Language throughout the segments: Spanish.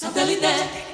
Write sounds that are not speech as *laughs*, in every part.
Comienza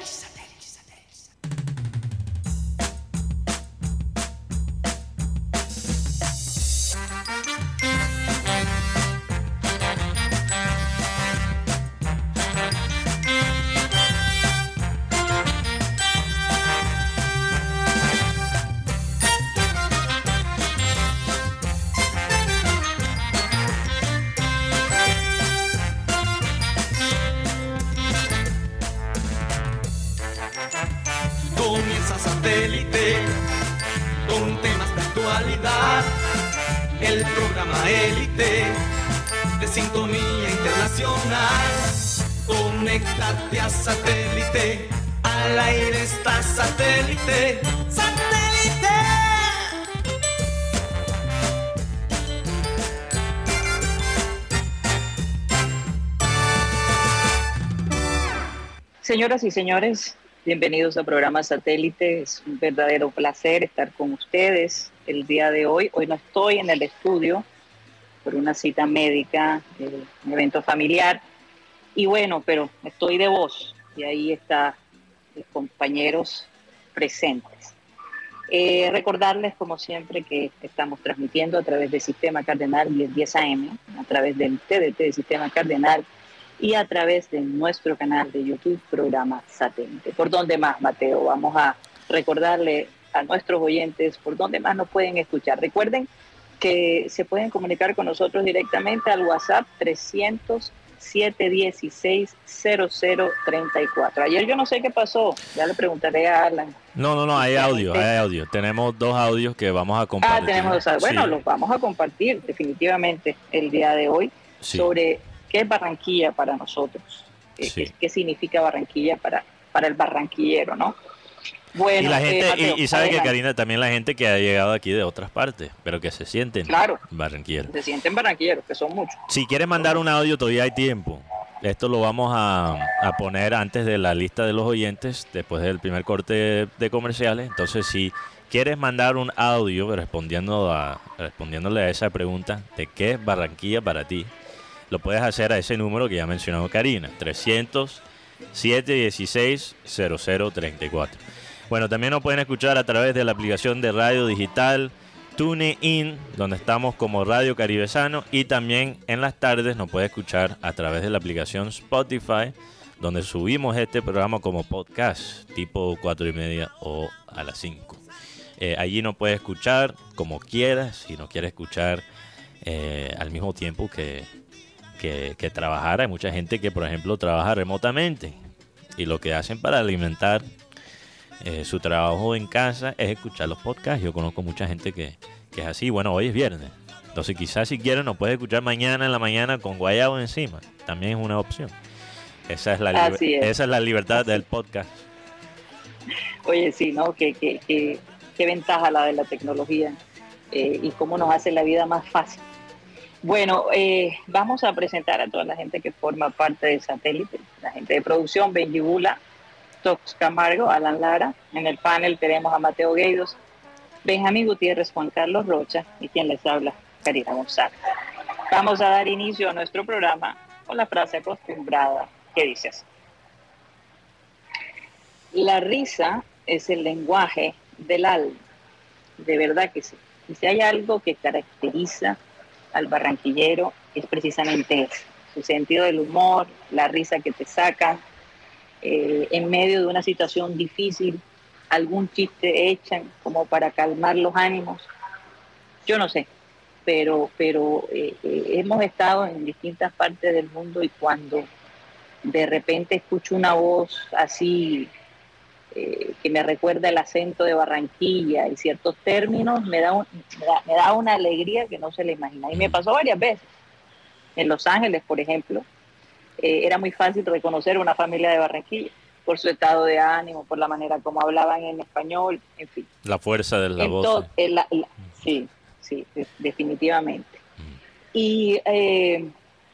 Señoras y señores, bienvenidos al programa Satélite. Es un verdadero placer estar con ustedes el día de hoy. Hoy no estoy en el estudio por una cita médica, eh, un evento familiar. Y bueno, pero estoy de voz y ahí está los compañeros presentes. Eh, recordarles, como siempre, que estamos transmitiendo a través del Sistema Cardenal 1010 AM, a través del TDT del Sistema Cardenal y a través de nuestro canal de YouTube, programa Satélite. ¿Por dónde más, Mateo? Vamos a recordarle a nuestros oyentes por dónde más nos pueden escuchar. Recuerden que se pueden comunicar con nosotros directamente al WhatsApp 300 716 0034. Ayer yo no sé qué pasó, ya le preguntaré a Alan. No, no, no, hay audio, hay audio. Tenemos dos audios que vamos a compartir. Ah, tenemos dos audios. Bueno, Sí, los vamos a compartir definitivamente el día de hoy sí. sobre qué es Barranquilla para nosotros, qué, Sí. qué- qué significa Barranquilla para, para el barranquillero, ¿no? Bueno, y la eh, gente, Mateo, y, y sabe que. Karina, también la gente que ha llegado aquí de otras partes, pero que se sienten Claro. barranquilleros. se sienten barranquilleros, que son muchos. Si quieres mandar un audio, todavía hay tiempo. Esto lo vamos a, a poner antes de la lista de los oyentes, después del primer corte de, de comerciales. Entonces, si quieres mandar un audio respondiendo a, respondiéndole a esa pregunta de qué es Barranquilla para ti, lo puedes hacer a ese número que ya ha mencionado Karina, 300 716 0034. Bueno, también nos pueden escuchar a través de la aplicación de radio digital TuneIn, donde estamos como Radio Caribesano, y también en las tardes nos puede escuchar a través de la aplicación Spotify, donde subimos este programa como podcast, tipo 4 y media o a las 5. Eh, allí nos puede escuchar como quieras, si no quiere escuchar eh, al mismo tiempo que, que, que trabajar. Hay mucha gente que, por ejemplo, trabaja remotamente y lo que hacen para alimentar eh, su trabajo en casa es escuchar los podcasts. Yo conozco mucha gente que, que es así. Bueno, hoy es viernes. Entonces quizás si quieren nos puede escuchar mañana en la mañana con guayabo encima. También es una opción. Esa es la, es. Esa es la libertad del podcast. Oye, sí, ¿no? Qué, qué, qué- qué ventaja la de la tecnología eh, y cómo nos hace la vida más fácil. Bueno, eh, vamos a presentar a toda la gente que forma parte del satélite, la gente de producción, Benji Bula, Tox Camargo, Alan Lara. En el panel tenemos a Mateo Gueidos, Benjamín Gutiérrez, Juan Carlos Rocha y quien les habla, Karina González. Vamos a dar inicio a nuestro programa con la frase acostumbrada que dice así. La risa es el lenguaje del alma, de verdad que sí. Y si hay algo que caracteriza al barranquillero es precisamente eso, su sentido del humor, la risa que te sacan, eh, en medio de una situación difícil, algún chiste echan como para calmar los ánimos. Yo no sé, pero, pero eh, eh, hemos estado en distintas partes del mundo y cuando de repente escucho una voz así eh, que me recuerda el acento de Barranquilla y ciertos términos, me da, un- me da, me da una alegría que no se le imagina. Y me pasó varias veces. En Los Ángeles, por ejemplo, eh, era muy fácil reconocer una familia de Barranquilla por su estado de ánimo, por la manera como hablaban en español, en fin. La fuerza de la voz. la- la- sí, sí, de- definitivamente. Y, eh,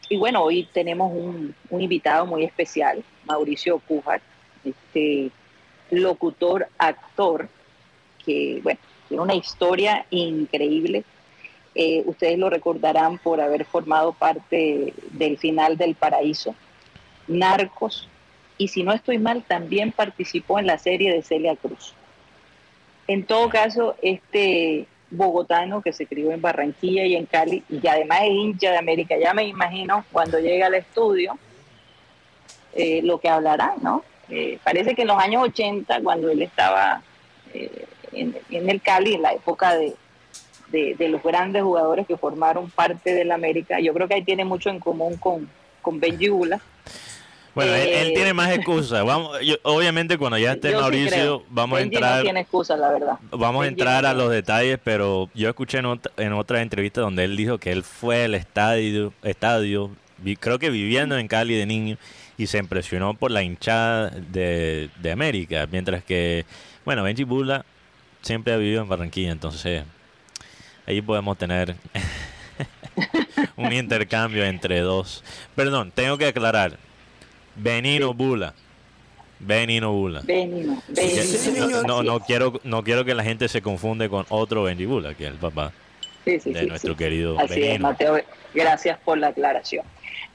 y bueno, hoy tenemos un, un invitado muy especial, Mauricio Cújar, este locutor, actor, que bueno, tiene una historia increíble. Eh, ustedes lo recordarán por haber formado parte del final del paraíso, Narcos, y si no estoy mal, también participó en la serie de Celia Cruz. En todo caso, este bogotano que se crió en Barranquilla y en Cali, y además es hincha de América, ya me imagino cuando llega al estudio eh, lo que hablará, ¿no? Eh, parece que en los años 80, cuando él estaba eh, en, el Cali, en la época de, de, los grandes jugadores que formaron parte del América, yo creo que ahí tiene mucho en común con, con Benji Bula. Bueno, él, tiene más excusas. Vamos, obviamente cuando ya esté Mauricio, vamos a entrar. No tiene excusas, la verdad. Vamos a entrar a los detalles, pero yo escuché en, otra, en otra entrevista donde él dijo que él fue al estadio, estadio, creo que viviendo en Cali de niño, y se impresionó por la hinchada de, América, mientras que, bueno, Benji Bula siempre ha vivido en Barranquilla, entonces ahí podemos tener *laughs* un intercambio entre dos. Perdón, tengo que aclarar, Benino Bula. Benino Bula. Benino, No, no, quiero, no quiero que la gente se confunde con otro Benji Bula, que es el papá de nuestro querido Así Es, Mateo, gracias por la aclaración.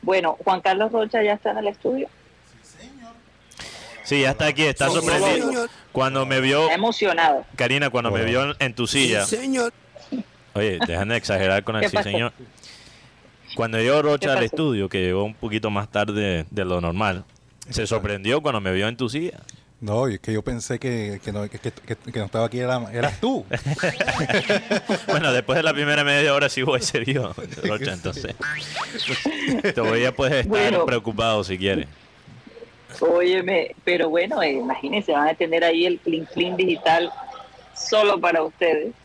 Bueno, Juan Carlos Rocha ya está en el estudio. Sí, ya está aquí, está sorprendido. Cuando me vio. emocionado. Karina, cuando me vio en tu silla. señor. Oye, dejan de exagerar con el *laughs* sí, señor. Cuando llegó Rocha al estudio, que llegó un poquito más tarde de lo normal, se sorprendió cuando me vio en tu silla. No, es que yo pensé que, que, no, estaba aquí, eras tú. *laughs* bueno, después de la primera media hora sí voy serio, Rocha, entonces. Todavía puedes estar preocupado si quieres. Óyeme, pero bueno, eh, imagínense, van a tener ahí el Clean Clean digital solo para ustedes. *laughs*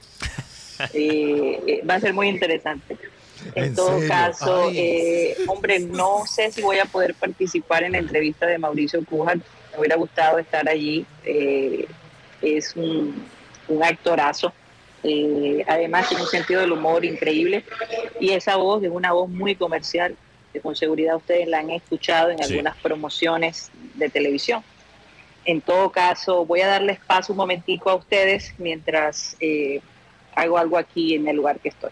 Eh, eh, va a ser muy interesante. En, todo caso, eh, hombre, no sé si voy a poder participar en la entrevista de Mauricio Cújar. Me hubiera gustado estar allí. Eh, es un, actorazo. Eh, además, tiene un sentido del humor increíble. Y esa voz es una voz muy comercial. Que con seguridad ustedes la han escuchado en algunas promociones de televisión. En todo caso, voy a darles paso un momentico a ustedes mientras hago algo aquí en el lugar que estoy.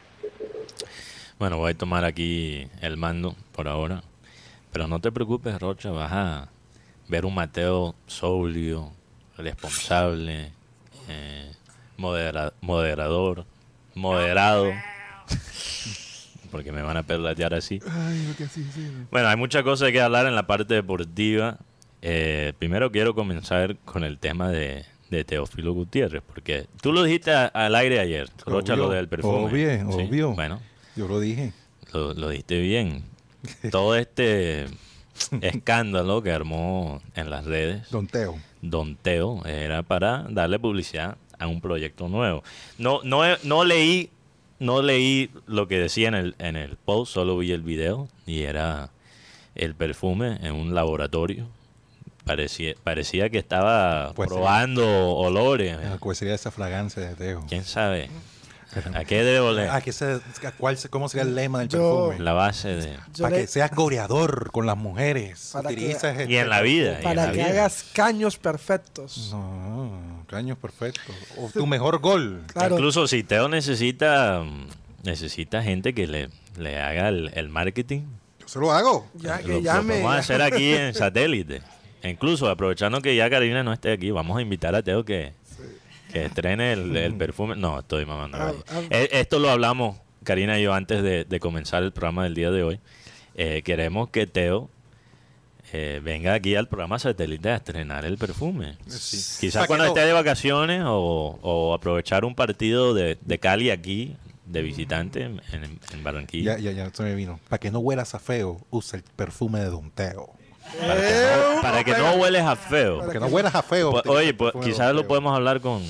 Bueno, voy a tomar aquí el mando por ahora. Pero no te preocupes, Rocha, vas a ver un Mateo sobrio, responsable, eh, moderador, moderado. *laughs* porque me van a perlatear así. Bueno, hay muchas cosas que hablar en la parte deportiva. Eh, primero quiero comenzar con el tema de, Teófilo Gutiérrez, porque tú lo dijiste al aire ayer, Rocha, lo del perfume. Obvio, obvio. Bueno, yo lo dije. Lo, lo diste bien. Todo este *laughs* escándalo que armó en las redes. Don Teo. Don Teo era para darle publicidad a un proyecto nuevo. No, no, no leí, no leí lo que decía en el, en el post, solo vi el video y era el perfume en un laboratorio. Parecía, parecía que estaba pues probando olores. ¿Cuál sería esa fragancia de Teo? ¿Quién sabe? ¿A qué debe oler? ¿A qué se, cuál, ¿Cómo sería el lema del perfume? La base de... Para que seas goreador con las mujeres. Este y en la vida. Para que hagas caños perfectos. No, caños perfectos. O tu mejor gol. Incluso si Teo necesita, necesita gente que le, le haga el, marketing. Yo se lo hago. Ya que llame. vamos a *laughs* hacer aquí en satélite. Incluso aprovechando que ya Karina no esté aquí, vamos a invitar a Teo que que estrene el, perfume. No, estoy mamando. Ah, ah. Eh, esto lo hablamos, Karina y yo, antes de, comenzar el programa del día de hoy. Eh, queremos que Teo eh, venga aquí al programa satélite a estrenar el perfume. Quizás cuando esté de vacaciones o, aprovechar un partido de, Cali aquí, de visitante en, Barranquilla. Ya, ya, ya, me vino. Para que no huelas a feo, usa el perfume de Don Teo. Para que, no, hueles a feo. Para que no huelas a feo. Pues, oye, pues, quizás lo podemos hablar con,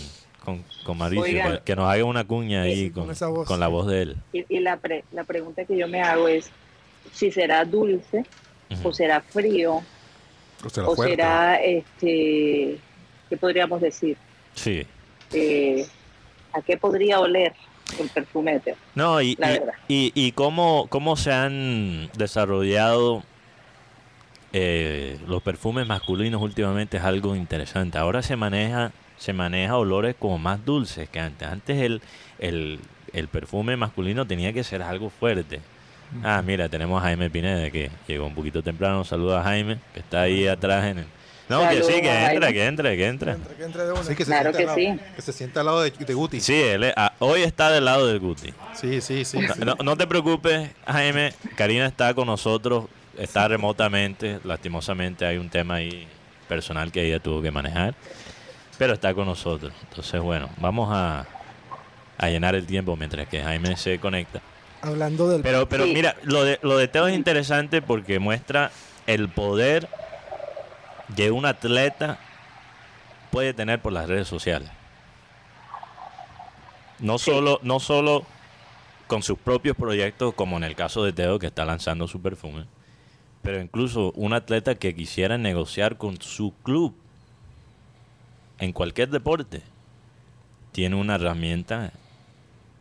con, con Mauricio, que nos haga una cuña ahí con, con, la voz de él. Y, la, la pregunta que yo me hago es si será dulce o será frío o será, este, ¿qué podríamos decir? Sí. Eh, ¿A qué podría oler? el perfume de No, y, y, y, cómo, cómo se han desarrollado eh, los perfumes masculinos últimamente es algo interesante. Ahora se maneja, se maneja olores como más dulces que antes. Antes el, el, perfume masculino tenía que ser algo fuerte. Ah, mira, tenemos a Jaime Pineda que llegó un poquito temprano. Saluda a Jaime, que está ahí atrás en No, que Saludos, sí, que entre, Jaime. que entre, que entre. Entre, que entre de una. Sí, que se Claro que al lado, sí. que se sienta al lado de, de Guti. Sí, él es- ah, hoy está del lado del Guti. sí, sí. sí, sí. No, no te preocupes, Jaime. Karina está con nosotros, está remotamente. Lastimosamente hay un tema ahí personal que ella tuvo que manejar, pero está con nosotros. Entonces, bueno, vamos a, a llenar el tiempo mientras que Jaime se conecta. Hablando del. Pero, pero Sí. mira, lo de, lo de Teo es interesante porque muestra el poder que un atleta puede tener por las redes sociales. No solo, no solo con sus propios proyectos, como en el caso de Teo que está lanzando su perfume, pero incluso un atleta que quisiera negociar con su club en cualquier deporte tiene una herramienta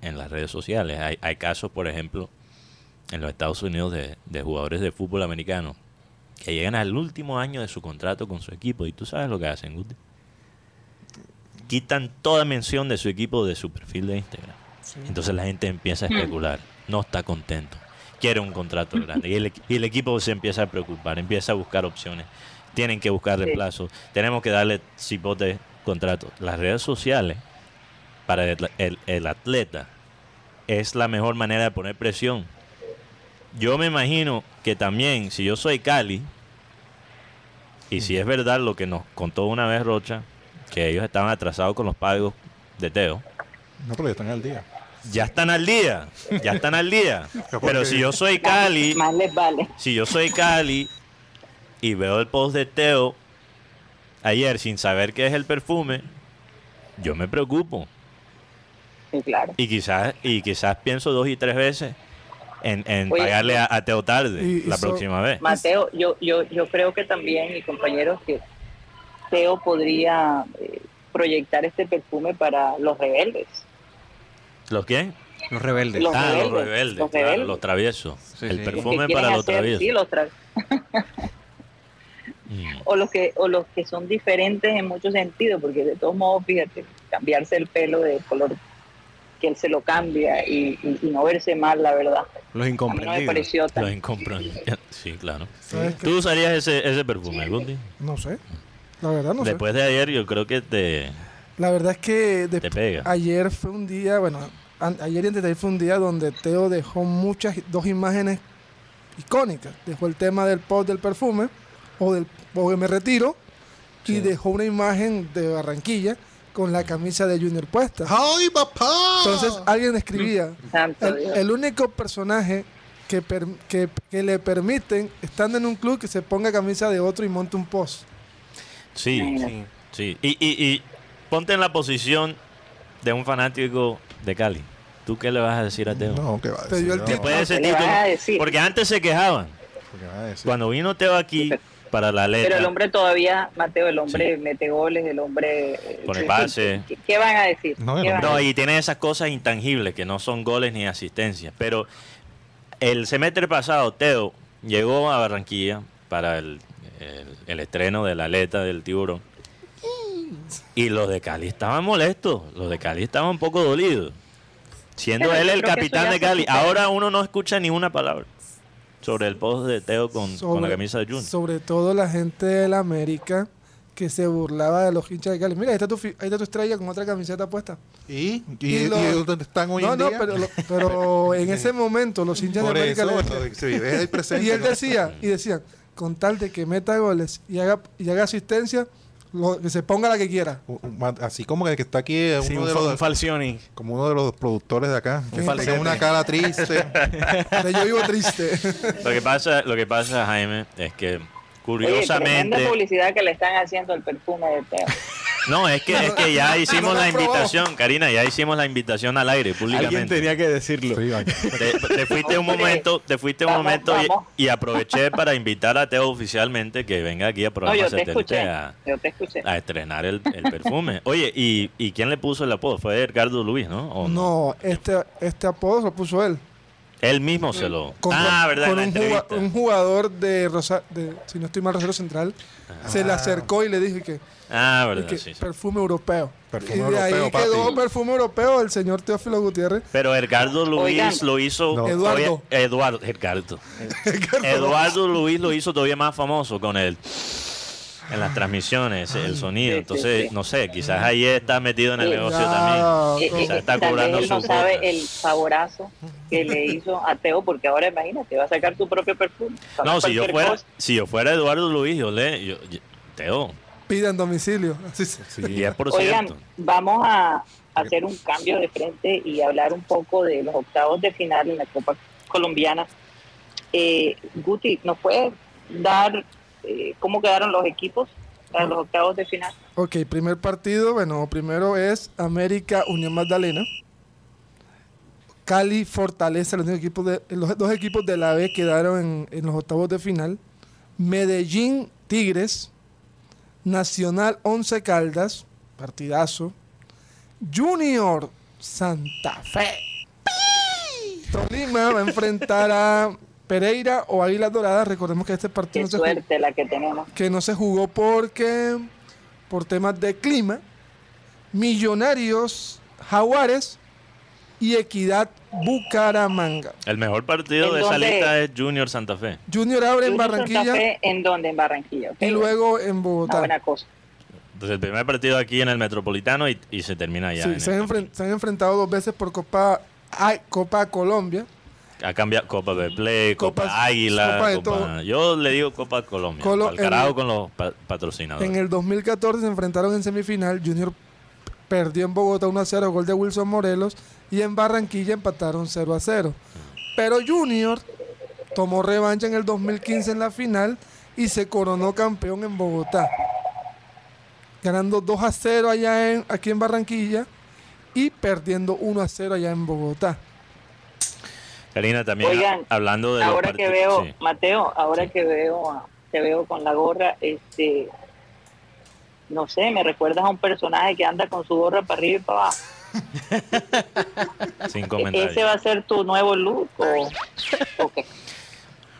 en las redes sociales. Hay, hay casos, por ejemplo, en los Estados Unidos de, de jugadores de fútbol americano que llegan al último año de su contrato con su equipo y tú sabes lo que hacen, Guti. Quitan toda mención de su equipo de su perfil de Instagram. Entonces la gente empieza a especular, no está contento, quiere un contrato *laughs* grande y el, equi- y el equipo se empieza a preocupar, empieza a buscar opciones, tienen que buscar Sí. reemplazos, tenemos que darle cipote contrato. Las redes sociales para el, el- el atleta es la mejor manera de poner presión. Yo me imagino que también, si yo soy Cali, y si es verdad lo que nos contó una vez Rocha, que ellos estaban atrasados con los pagos de Teo, No, pero ya están al día. Ya están al día, ya están al día. Pero si yo soy Cali, Más les vale. si yo soy Cali y veo el post de Teo ayer sin saber qué es el perfume, yo me preocupo. Sí, claro. Y quizás, y quizás pienso dos y tres veces en, en Oye, pagarle a, a Teo tarde y- y la so- próxima vez. Mateo, yo, yo, yo creo que también, mis compañeros, que Teo podría eh, proyectar este perfume para los rebeldes. ¿Los quién? Los rebeldes. Los ah, los rebeldes, rebeldes, los claro, rebeldes. los traviesos. Sí, el sí. perfume para los hacer, traviesos. sí, los tra- *laughs* Mm. o los que o los que son diferentes en muchos sentidos, porque de todos modos, fíjate, cambiarse el pelo de color que él se lo cambia y, y- y no verse mal, la verdad. Los A mí no me incomprendidos. pareció tan... Los incomprendidos. Sí, claro. ¿Tú usarías ese, ese perfume, Guti? No sé. La verdad no sé. Después de ayer yo creo que te, La verdad es que de- te pega. ayer fue un día, bueno, ayer y antes de ayer fue un día donde Teo dejó muchas, dos imágenes icónicas. Dejó el tema del post del perfume o del o de me retiro y dejó una imagen de Barranquilla con la camisa de Junior puesta. ¡Ay, papá! Entonces alguien escribía, Santo el, único personaje que, per- que, que le permiten, estando en un club, que se ponga camisa de otro y monte un post. Sí, sí. Y, y, y ponte en la posición de un fanático de Cali. ¿Tú qué le vas a decir a Teo? No, ¿qué va a Te decir? dio el No, tipo. Después de ese ¿qué le vas título- a decir? Porque antes se quejaban. ¿qué va a decir? Cuando vino Teo aquí para la letra. Pero el hombre todavía, Mateo, el hombre mete goles, el hombre... eh, Pone pase. ¿Qué, qué van a decir? No, y tiene esas cosas intangibles que no son goles ni asistencias. Pero el semestre pasado, Teo llegó a Barranquilla para el, el- el estreno de la aleta del tiburón. Y los de Cali estaban molestos. Los de Cali estaban un poco dolidos. Siendo él el capitán de Cali. Ahora uno no escucha ni una palabra sobre el post de Teo con, con la camisa de Junior. Sobre todo la gente de la América que se burlaba de los hinchas de Cali. Mira, ahí está tu, fi- ahí está tu estrella con otra camiseta puesta. ¿Y? ¿Y, Y y lo- dónde están hoy no, en no, día? pero, lo- pero en *laughs* ese momento los hinchas Por de América eso, le bueno, decían- se vive el *laughs* presente. y él ¿no? decía, y decían, con tal de que meta goles y haga, y haga asistencia, lo- que se ponga la que quiera. Así como que el que está aquí es Sí, uno un, de los, Falcioni. como uno de los productores de acá. Que tiene una cara triste. *laughs* Yo vivo triste. Lo que pasa, lo que pasa, Jaime, es que Oye, curiosamente. publicidad que le están haciendo al perfume de Teo. No, es que, es que ya *laughs* hicimos la invitación, Karina, ya hicimos la invitación al aire Alguien públicamente. tenía que decirlo. Te, te fuiste un momento, te fuiste un momento y- aproveché para invitar a Teo oficialmente que venga aquí a No, programa yo te satélite escuché. a, Yo te escuché. a estrenar el, el perfume. Oye, ¿y, ¿y quién le puso el apodo? Fue Edgardo Luis, ¿no? ¿O No, este, este apodo lo puso él. Él mismo se lo. Con, ah, verdad, con un, jugador de, Rosa, de, si no estoy mal, Rosario Central, se le acercó y le dijo que, Ah, verdad, que sí, sí. perfume europeo. Perfume y de europeo, ahí quedó papi. perfume europeo el señor Teófilo Gutiérrez. Pero Edgardo Luis Oigan. lo hizo. No. Eduardo. todavía- Eduardo. Edgardo. Eduardo Luis lo hizo todavía más famoso con el. en las transmisiones, el sonido. Entonces, no sé, quizás ahí está metido en el negocio también. Eh, eh, Quizás está cobrando él no su sabe cuota. el favorazo que le hizo a Teo, porque ahora imagínate, va a sacar tu propio perfume. No, si yo fuera, cosa. si yo fuera Eduardo Luis, yo le, yo, yo- Teo, Pida en domicilio. Así *laughs* Sí. 10%. Oigan, vamos a hacer un cambio de frente y hablar un poco de los octavos de final en la Copa Colombiana. Eh, Guti, ¿nos puedes dar eh, cómo quedaron los equipos para los octavos de final? Ok, primer partido, bueno, primero es América Unión Magdalena. Cali Fortaleza, los, únicos equipos de, los dos equipos de la B quedaron en, en los octavos de final. Medellín Tigres. Nacional Once Caldas, partidazo. Junior Santa Fe. Tolima va a enfrentar a Pereira o Águilas Doradas. Recordemos que este partido Qué no se jugó la que tenemos. que no se jugó porque por temas de clima, Millonarios, Jaguares y Equidad Bucaramanga. El mejor partido ¿En de esa lista es Junior Santa Fe. Junior abre en Santa Barranquilla Fe, ¿En dónde? En Barranquilla. y luego en Una Bogotá. buena cosa. Entonces el primer partido aquí en el Metropolitano y, y se termina allá. Sí, en se, el han Campín. enfren- se han enfrentado dos veces por Copa ay, Copa Colombia. Ha cambiado Copa de Play, Copa Águila. Copa de Copa- todo. Yo le digo Copa Colombia. Colo- al carajo en- con los pa- patrocinadores. En el 2014 se enfrentaron en semifinal. Junior perdió en Bogotá 1 a 0, gol de Wilson Morelos. Y en Barranquilla empataron 0 a 0. Pero Junior tomó revancha en el 2015 en la final y se coronó campeón en Bogotá. Ganando 2 a 0 allá en, aquí en Barranquilla y perdiendo 1 a 0 allá en Bogotá. Karina, también Oigan, hablando de los ahora que veo, sí. Mateo, ahora que veo, te veo con la gorra, este, no sé, me recuerdas a un personaje que anda con su gorra para arriba y para abajo. *laughs* sin ¿E- comentarios. ¿Ese va a ser tu nuevo look o, o qué?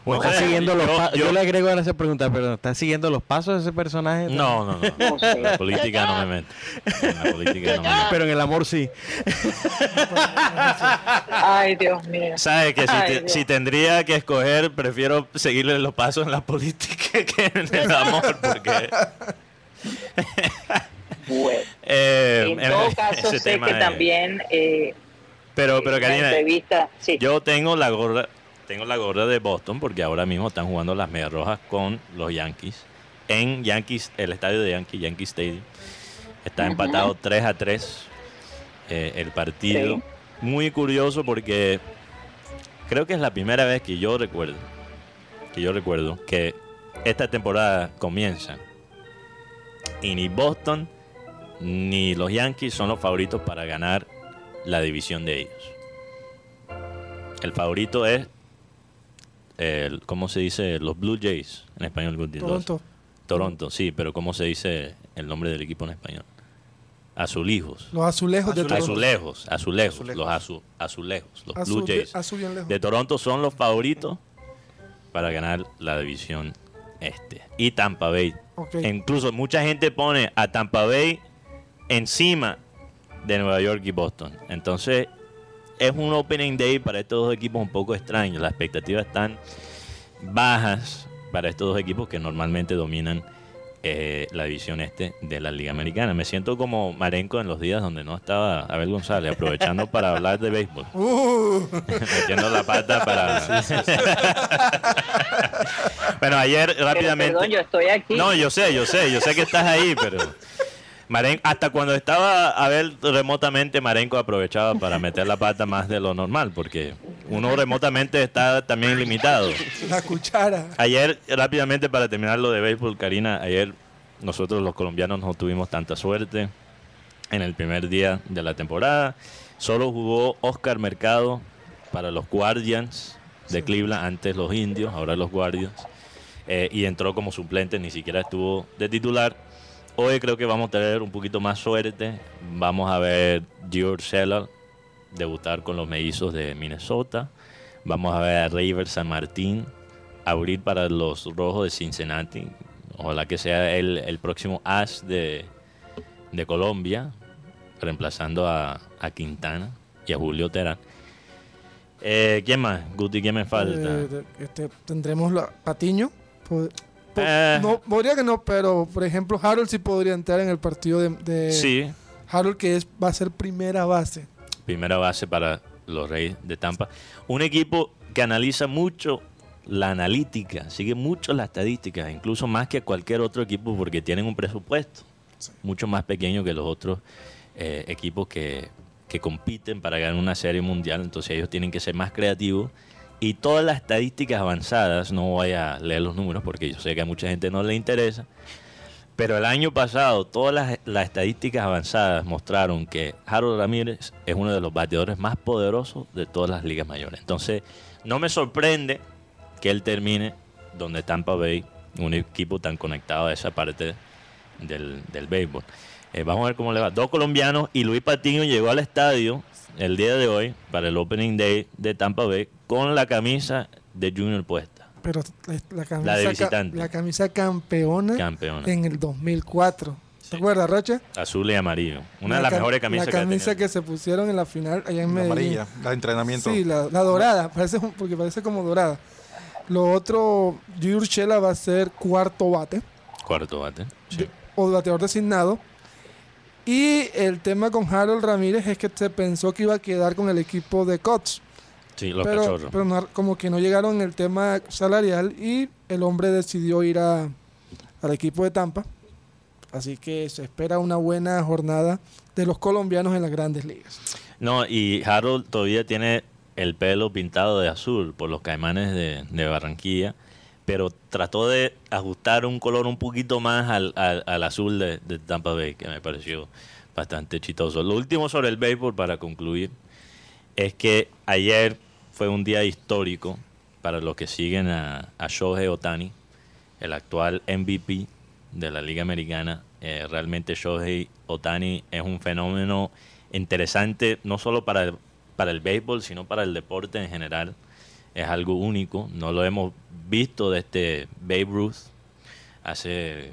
¿O No está siguiendo los yo- yo- yo, le agrego a esa pregunta, pero ¿está siguiendo los pasos de ese personaje? No, no, no. No sé. La política no me meto. En la política no me meto. Pero en el amor sí. Ay, Dios mío. Sabes que si, Ay, te- si tendría que escoger, prefiero seguirle los pasos en la política *laughs* que en el amor, porque Bueno, *laughs* eh, en todo *laughs* caso, sé que es- también eh, Pero, pero en la Karina, sí, yo tengo la gorra, tengo la gorra de Boston porque ahora mismo están jugando las Medias Rojas con los Yankees en Yankees, el estadio de Yankees, Yankee Stadium. Está empatado 3 a 3 eh, el partido. Sí. Muy curioso porque creo que es la primera vez que yo recuerdo que yo recuerdo que esta temporada comienza y ni Boston ni los Yankees son los favoritos para ganar la división de ellos. El favorito es el, ¿cómo se dice? Los Blue Jays en español. Los- Toronto. Toronto, sí, pero ¿cómo se dice el nombre del equipo en español? Azulijos. Los azulejos de Toronto. Azulejos, azulejos, Azulejos. los azu- azulejos, los Azul, Blue Jays azul bien lejos. de Toronto son los favoritos para ganar la división este. Y Tampa Bay. Incluso mucha gente pone a Tampa Bay encima de Nueva York y Boston. Entonces es un opening day para estos dos equipos un poco extraño. Las expectativas están bajas para estos dos equipos que normalmente dominan eh, la división este de la Liga Americana. Me siento como Marenco en los días donde no estaba Abel González, aprovechando para hablar de béisbol, *laughs* Uh, metiendo la pata para... bueno, ayer pero rápidamente... perdón, yo estoy aquí. No, yo sé, yo sé, yo sé que estás ahí, pero Hasta cuando estaba Abel remotamente, Marenco aprovechaba para meter la pata más de lo normal, porque uno remotamente está también limitado. la cuchara. Ayer, rápidamente para terminar lo de béisbol, Karina, ayer nosotros los colombianos no tuvimos tanta suerte en el primer día de la temporada. Solo jugó Oscar Mercado para los Guardians de Cleveland, antes los Indios, ahora los Guardians. Eh, y entró como suplente, ni siquiera estuvo de titular. Hoy creo que vamos a tener un poquito más suerte. Vamos a ver George Sellard debutar con los mellizos de Minnesota. Vamos a ver a River San Martín abrir para los rojos de Cincinnati. Ojalá que sea el, el próximo as de, de Colombia, reemplazando a, a Quintana y a Julio Terán. Eh, ¿Quién más? Guti, ¿quién me falta? Eh, este, tendremos la Patiño. pues, Po- Eh. No, podría que no, pero por ejemplo, Harold sí podría entrar en el partido de, de Sí, Harold, que es, va a ser primera base. primera base para los Reyes de Tampa. Un equipo que analiza mucho la analítica, sigue mucho las estadísticas, incluso más que cualquier otro equipo porque tienen un presupuesto mucho más pequeño que los otros eh, equipos que, que compiten para ganar una serie mundial. Entonces ellos tienen que ser más creativos. Y todas las estadísticas avanzadas, no voy a leer los números porque yo sé que a mucha gente no le interesa, pero el año pasado todas las, estadísticas avanzadas mostraron que Harold Ramírez es uno de los bateadores más poderosos de todas las ligas mayores. Entonces, no me sorprende que él termine donde Tampa Bay, un equipo tan conectado a esa parte del, del béisbol. Eh, vamos a ver cómo le va. Dos colombianos y Luis Patiño llegó al estadio el día de hoy para el Opening Day de Tampa Bay con la camisa de Junior puesta. Pero la, la camisa, La de ca- visitante. la camisa campeona Campeona. en el 2004. ¿Te acuerdas, Rocha? Azul y amarillo. Una de La las mejores camisas La camisa que se pusieron en la final allá en La Medellín. amarilla, la de entrenamiento. Sí, la, la dorada, parece, porque parece como dorada. Lo otro, Gio Urshela va a ser cuarto bate Cuarto bate. Sí. de- o bateador designado. Y el tema con Harold Ramírez es que se pensó que iba a quedar con el equipo de Cots. Sí, los pero cachorros. pero no- como que no llegaron en el tema salarial y el hombre decidió ir a, al equipo de Tampa. Así que se espera una buena jornada de los colombianos en las grandes ligas. No, y Harold todavía tiene el pelo pintado de azul por los caimanes de, de Barranquilla, pero trató de ajustar un color un poquito más al, al- al azul de, de Tampa Bay, que me pareció bastante chistoso. Lo último sobre el béisbol, para concluir, es que ayer fue un día histórico para los que siguen a, a Shohei Otani, el actual MVP de la Liga Americana. Eh, realmente Shohei Otani es un fenómeno interesante, no solo para el, para el béisbol, sino para el deporte en general. Es algo único, no lo hemos visto desde Babe Ruth hace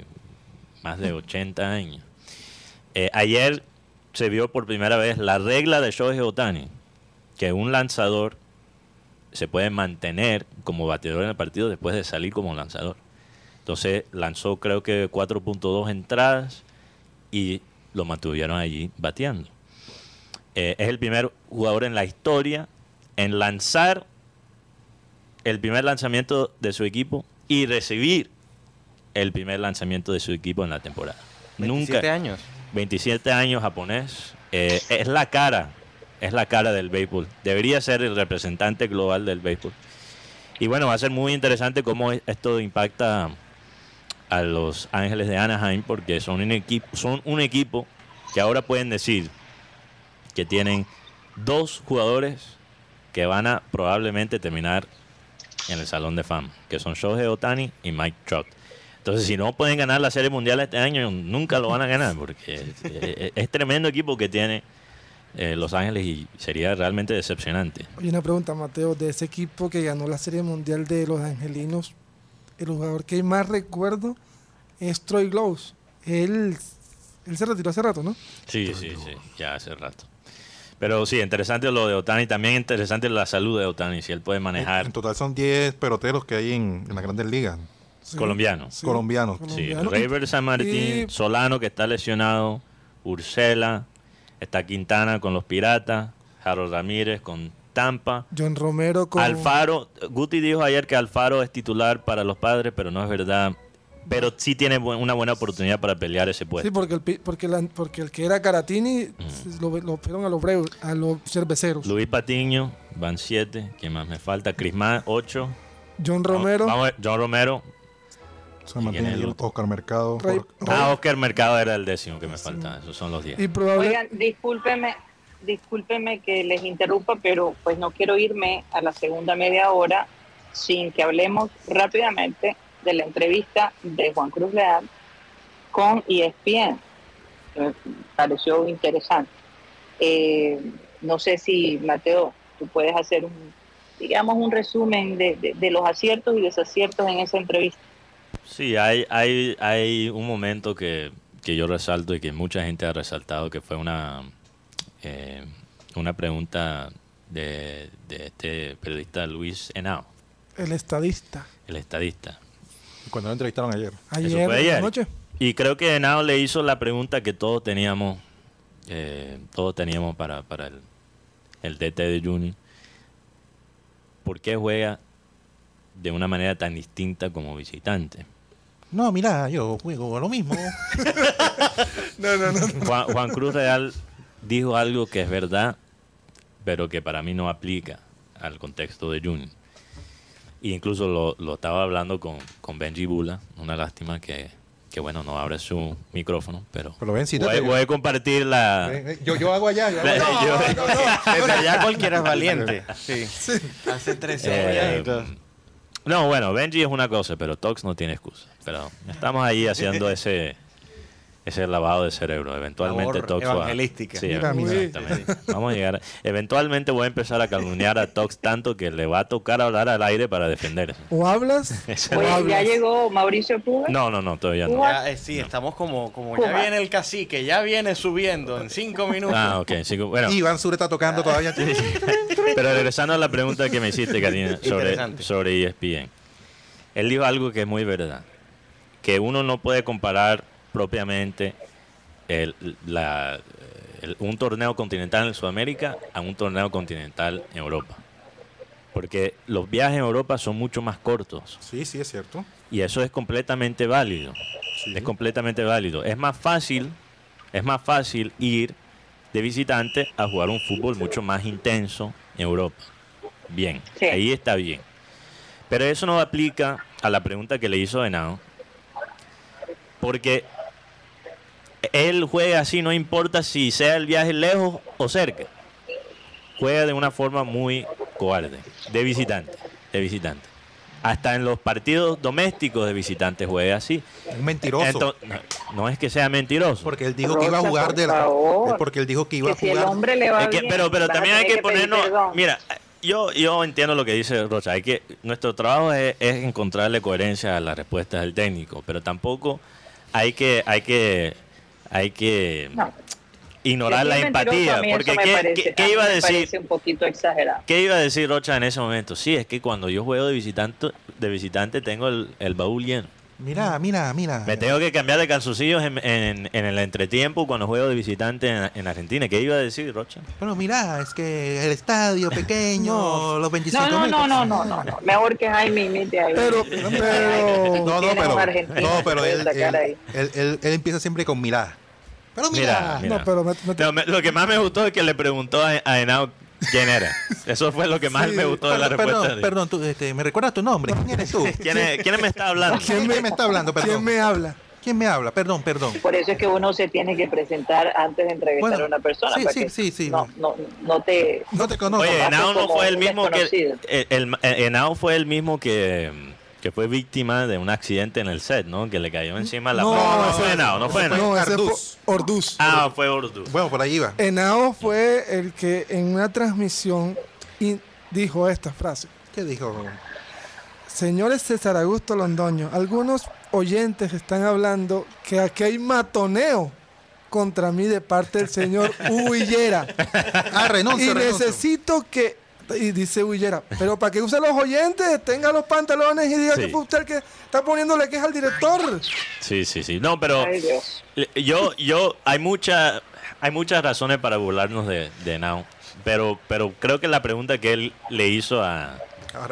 más de 80 años. Eh, ayer se vio por primera vez la regla de Shohei Otani, que un lanzador se puede mantener como bateador en el partido después de salir como lanzador. Entonces lanzó creo que 4.2 entradas y lo mantuvieron allí bateando. Eh, es el primer jugador en la historia en lanzar el primer lanzamiento de su equipo y recibir el primer lanzamiento de su equipo en la temporada. 27 Nunca, años. 27 años japonés. eh, es la cara, es la cara del béisbol. Debería ser el representante global del béisbol. Y bueno, va a ser muy interesante cómo esto impacta a los Ángeles de Anaheim porque son un equipo, son un equipo que ahora pueden decir que tienen dos jugadores que van a probablemente terminar en el Salón de Fama, que son Shohei Otani y Mike Trout. Entonces, si no pueden ganar la Serie Mundial este año, nunca lo van a ganar, porque *laughs* es tremendo equipo que tiene eh, Los Ángeles y sería realmente decepcionante. Oye, una pregunta, Mateo, de ese equipo que ganó la Serie Mundial de los Angelinos, el jugador que más recuerdo es Troy Gloves. Él, él se retiró hace rato, ¿no? Sí, sí, sí, ya hace rato. Pero sí, interesante lo de Otani, también interesante la salud de Otani, si él puede manejar En total son 10 peloteros que hay en, en las grandes ligas. Sí. colombiano. Sí, Colombianos. Sí, colombiano. River San Martín, Y- Solano que está lesionado, Ursela, está Quintana con los Piratas, Harold Ramírez con Tampa. John Romero con... Alfaro, Guti dijo ayer que Alfaro es titular para los padres, pero no es verdad. Pero sí tiene bu- una buena oportunidad para pelear ese Sí, puesto. porque el, pi- porque, la- porque el que era Caratini lo, lo fueron a los breves, a los cerveceros. Luis Patiño, van siete. ¿Quién más me falta? Crismán, ocho. John Romero, Vamos John Romero. San. Oscar Mercado. Ah, Oscar Mercado era el décimo que me falta. Esos son los diez. y probable, Oigan, discúlpeme, discúlpeme que les interrumpa, pero pues no quiero irme a la segunda media hora sin que hablemos rápidamente de la entrevista de Juan Cruz Leal con ESPN, me pareció interesante. Eh, no sé si, Mateo, tú puedes hacer un, digamos, un resumen de, de- de los aciertos y desaciertos en esa entrevista. Sí, hay, hay, hay un momento que, que yo resalto y que mucha gente ha resaltado, que fue una, eh, una pregunta de, de este periodista Luis Henao, el estadista. el estadista. Cuando lo entrevistaron ayer. Ayer, fue la ayer. noche. Y creo que Henao le hizo la pregunta que todos teníamos, eh, todos teníamos para, para el, el DT de Juni. ¿Por qué juega de una manera tan distinta como visitante? No, mira, yo juego lo mismo. *laughs* No, no, no. Juan, Juan Cruz Real dijo algo que es verdad, pero que para mí no aplica al contexto de Juni. E incluso lo, lo estaba hablando con, con Benji Bula, una lástima que, que, bueno, no abre su micrófono, pero, Pero ven, voy, siéntate. voy a compartir la... Ven, ven, Yo, yo hago allá. Yo hago *laughs* allá. Yo- Desde allá cualquiera es valiente. Sí. Hace tres Eh, años y todo. no, bueno, Benji es una cosa, pero Tox no tiene excusa. Pero estamos ahí haciendo ese ese lavado de cerebro. Eventualmente Tox va- evangelística. Sí, Mira, mira. exactamente. Vamos a llegar. Eventualmente voy a empezar a calumniar a Tox tanto que le va a tocar hablar al aire para defenderse. O hablas *laughs* Oye, ¿ya hablas. llegó Mauricio Puga? No, no, no, todavía no. Ya, eh, sí, estamos como, como ya viene el cacique, ya viene subiendo en cinco minutos. Ah, ok. bueno, Iván Sur está tocando todavía. Pero regresando a la pregunta que me hiciste, Karina, *laughs* sobre, sobre ESPN. Él dijo algo que es muy verdad. Que uno no puede comparar propiamente el- la- el- un torneo continental en Sudamérica a un torneo continental en Europa. Porque los viajes en Europa son mucho más cortos. Sí, sí, es cierto. Y eso es completamente válido. Sí. Es completamente válido. Es más fácil, es más fácil ir de visitante a jugar un fútbol mucho más intenso en Europa. Bien, Sí. ahí está bien. Pero eso no aplica a la pregunta que le hizo Henao. Porque él juega así, no importa si sea el viaje lejos o cerca. Juega de una forma muy cobarde, de visitante, de visitante. Hasta en los partidos domésticos de visitante juega así. Un mentiroso. No, no es que sea mentiroso. porque él dijo que iba a jugar de la. Porque él dijo que iba Que a si el jugar. hombre le va Es que- bien, pero pero también hay que pedir ponernos. perdón. Mira, yo, yo entiendo lo que dice Rocha. Hay que, nuestro trabajo es, es encontrarle coherencia a las respuestas del técnico, pero tampoco hay que, hay que, hay que No. ignorar la empatía. Porque ¿qué, parece- qué- iba a decir? un poquito exagerado. ¿Qué iba a decir Rocha en ese momento? Sí, es que cuando yo juego de visitante, de visitante tengo el, el baúl lleno. Mira, mira, mira. Me tengo que cambiar de calzoncillos en, en- en el entretiempo cuando juego de visitante en, en Argentina. ¿Qué iba a decir, Rocha? Bueno, mira, es que el estadio pequeño, *laughs* los 25 No, no, no, no, no, no, no. Mejor que Jaime imite ahí. Pero- *laughs* pero- No, no, pero, no, pero él, él, ahí. él- él- él empieza siempre con mira. Pero mira, Mira, mira. No, pero me- me- Pero me- lo que más me gustó es que le preguntó a, a Henao quién era. Eso fue lo que más Sí, me gustó de la respuesta. perdón, de- perdón, tú, este, ¿me recuerdas tu nombre? ¿Quién eres tú? ¿Quién, es- quién me está hablando? ¿Quién me, me está hablando? Perdón. ¿Quién me habla? ¿Quién me habla? Perdón, perdón. Por eso es que uno se tiene que presentar antes de entrevistar Bueno, a una persona. sí, para sí, que sí, sí. No, no, no te... No te conozco. Oye, Henao no fue el mismo que... El, el- el- Henao fue el mismo que, que fue víctima de un accidente en el set, ¿no? Que le cayó encima la... No, no, fue Henao, no fue Henao. No, ese fue. Orduz. Ah, fue Urdu. Bueno, por ahí iba. Henao fue el que en una transmisión dijo esta frase. ¿Qué dijo? Señores César Augusto Londoño, algunos oyentes están hablando que aquí hay matoneo contra mí de parte del señor *laughs* Huillera. Ah, renuncio, y renuncio. necesito que, y dice Huillera, pero para que use los oyentes, tenga los pantalones y diga Sí. que fue usted el que está poniéndole queja al director. Sí, sí, sí. No, pero... Ay. Yo, yo, hay mucha, hay muchas razones para burlarnos de, de Henao. Pero, pero creo que la pregunta que él le hizo a,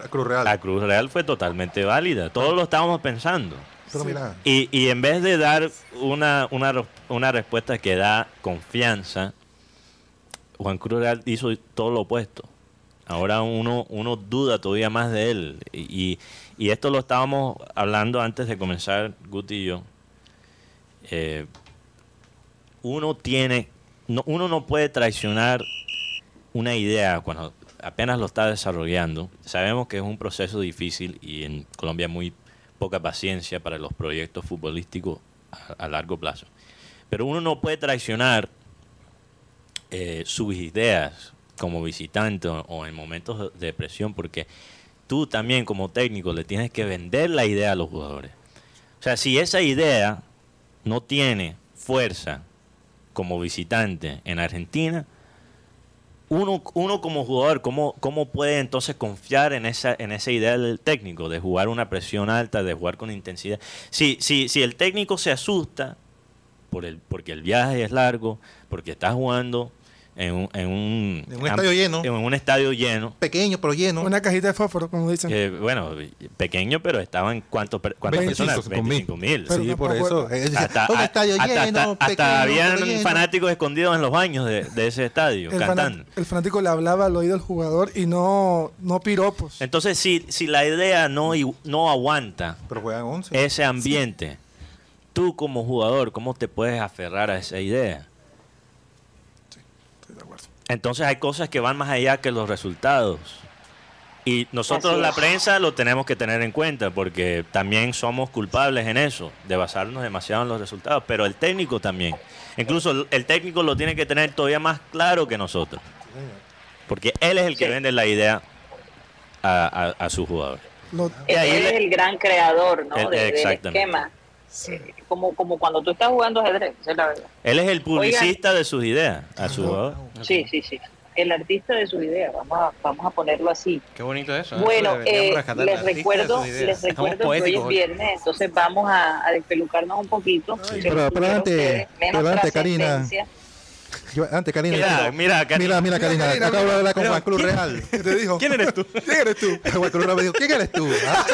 Cruz Real. a Cruz Real fue totalmente válida. Todos lo estábamos pensando. Pero mira, Y, y en vez de dar una, una, una respuesta que da confianza, Juan Cruz Real hizo todo lo opuesto. Ahora uno, uno duda todavía más de él. Y, y esto lo estábamos hablando antes de comenzar, Guti y yo. Eh, uno tiene, no, uno no puede traicionar una idea cuando apenas lo está desarrollando. Sabemos que es un proceso difícil y en Colombia muy poca paciencia para los proyectos futbolísticos a, largo plazo. Pero uno no puede traicionar eh, sus ideas como visitante o, en momentos de presión porque tú también como técnico le tienes que vender la idea a los jugadores. O sea, si esa idea no tiene fuerza como visitante en Argentina, uno, uno como jugador, ¿cómo, ¿cómo puede entonces confiar en esa, en esa idea del técnico, de jugar una presión alta, de jugar con intensidad? Si, si, si el técnico se asusta por el, porque el viaje es largo, porque está jugando en un, en un, En un estadio lleno. En un estadio lleno. Pequeño, pero lleno. Una cajita de fósforo, como dicen. que, bueno, pequeño, pero estaban cuántos cuántas 25 personas? con mil. 25 mil. Sí, no por eso. Hasta, un a- estadio hasta- lleno, hasta- hasta pequeño, habían lleno. fanáticos escondidos en los baños de, de ese estadio, el, cantando. fanat- el fanático le hablaba al oído del jugador y no, no piropos. Entonces, si, si la idea no, no aguanta Pero juegan 11. ese ambiente, tú como jugador, ¿cómo te puedes aferrar a esa idea? Entonces hay cosas que van más allá que los resultados. Y nosotros la prensa lo tenemos que tener en cuenta porque también somos culpables en eso, de basarnos demasiado en los resultados, pero el técnico también. Incluso el- técnico lo tiene que tener todavía más claro que nosotros. Porque él es el que Sí. vende la idea a, a- a su jugador. Lo- Y ahí Él es el gran creador ¿no? El- de- del esquema. Sí. Como, como cuando tú estás jugando ajedrez, esa es la verdad. Él es el publicista de sus ideas a su. Sí, sí, sí. El artista de su idea, vamos a, vamos a ponerlo así. Qué bonito eso. ¿eh? Bueno, eh, les recuerdo, sus ideas. les recuerdo que hoy es viernes, entonces vamos a, a despelucarnos un poquito. Ay, Se pero- pero antes, Karina. Antes, Karina. Mira, mira, Karina. mira, mira, Karina. Karina, acabo de hablar con Juan Cruz ¿quién- Real. ¿Qué te dijo? ¿Quién eres tú? *laughs* ¿Quién eres tú? *laughs* Juan Cruz Real me dijo, ¿quién eres tú? Ah,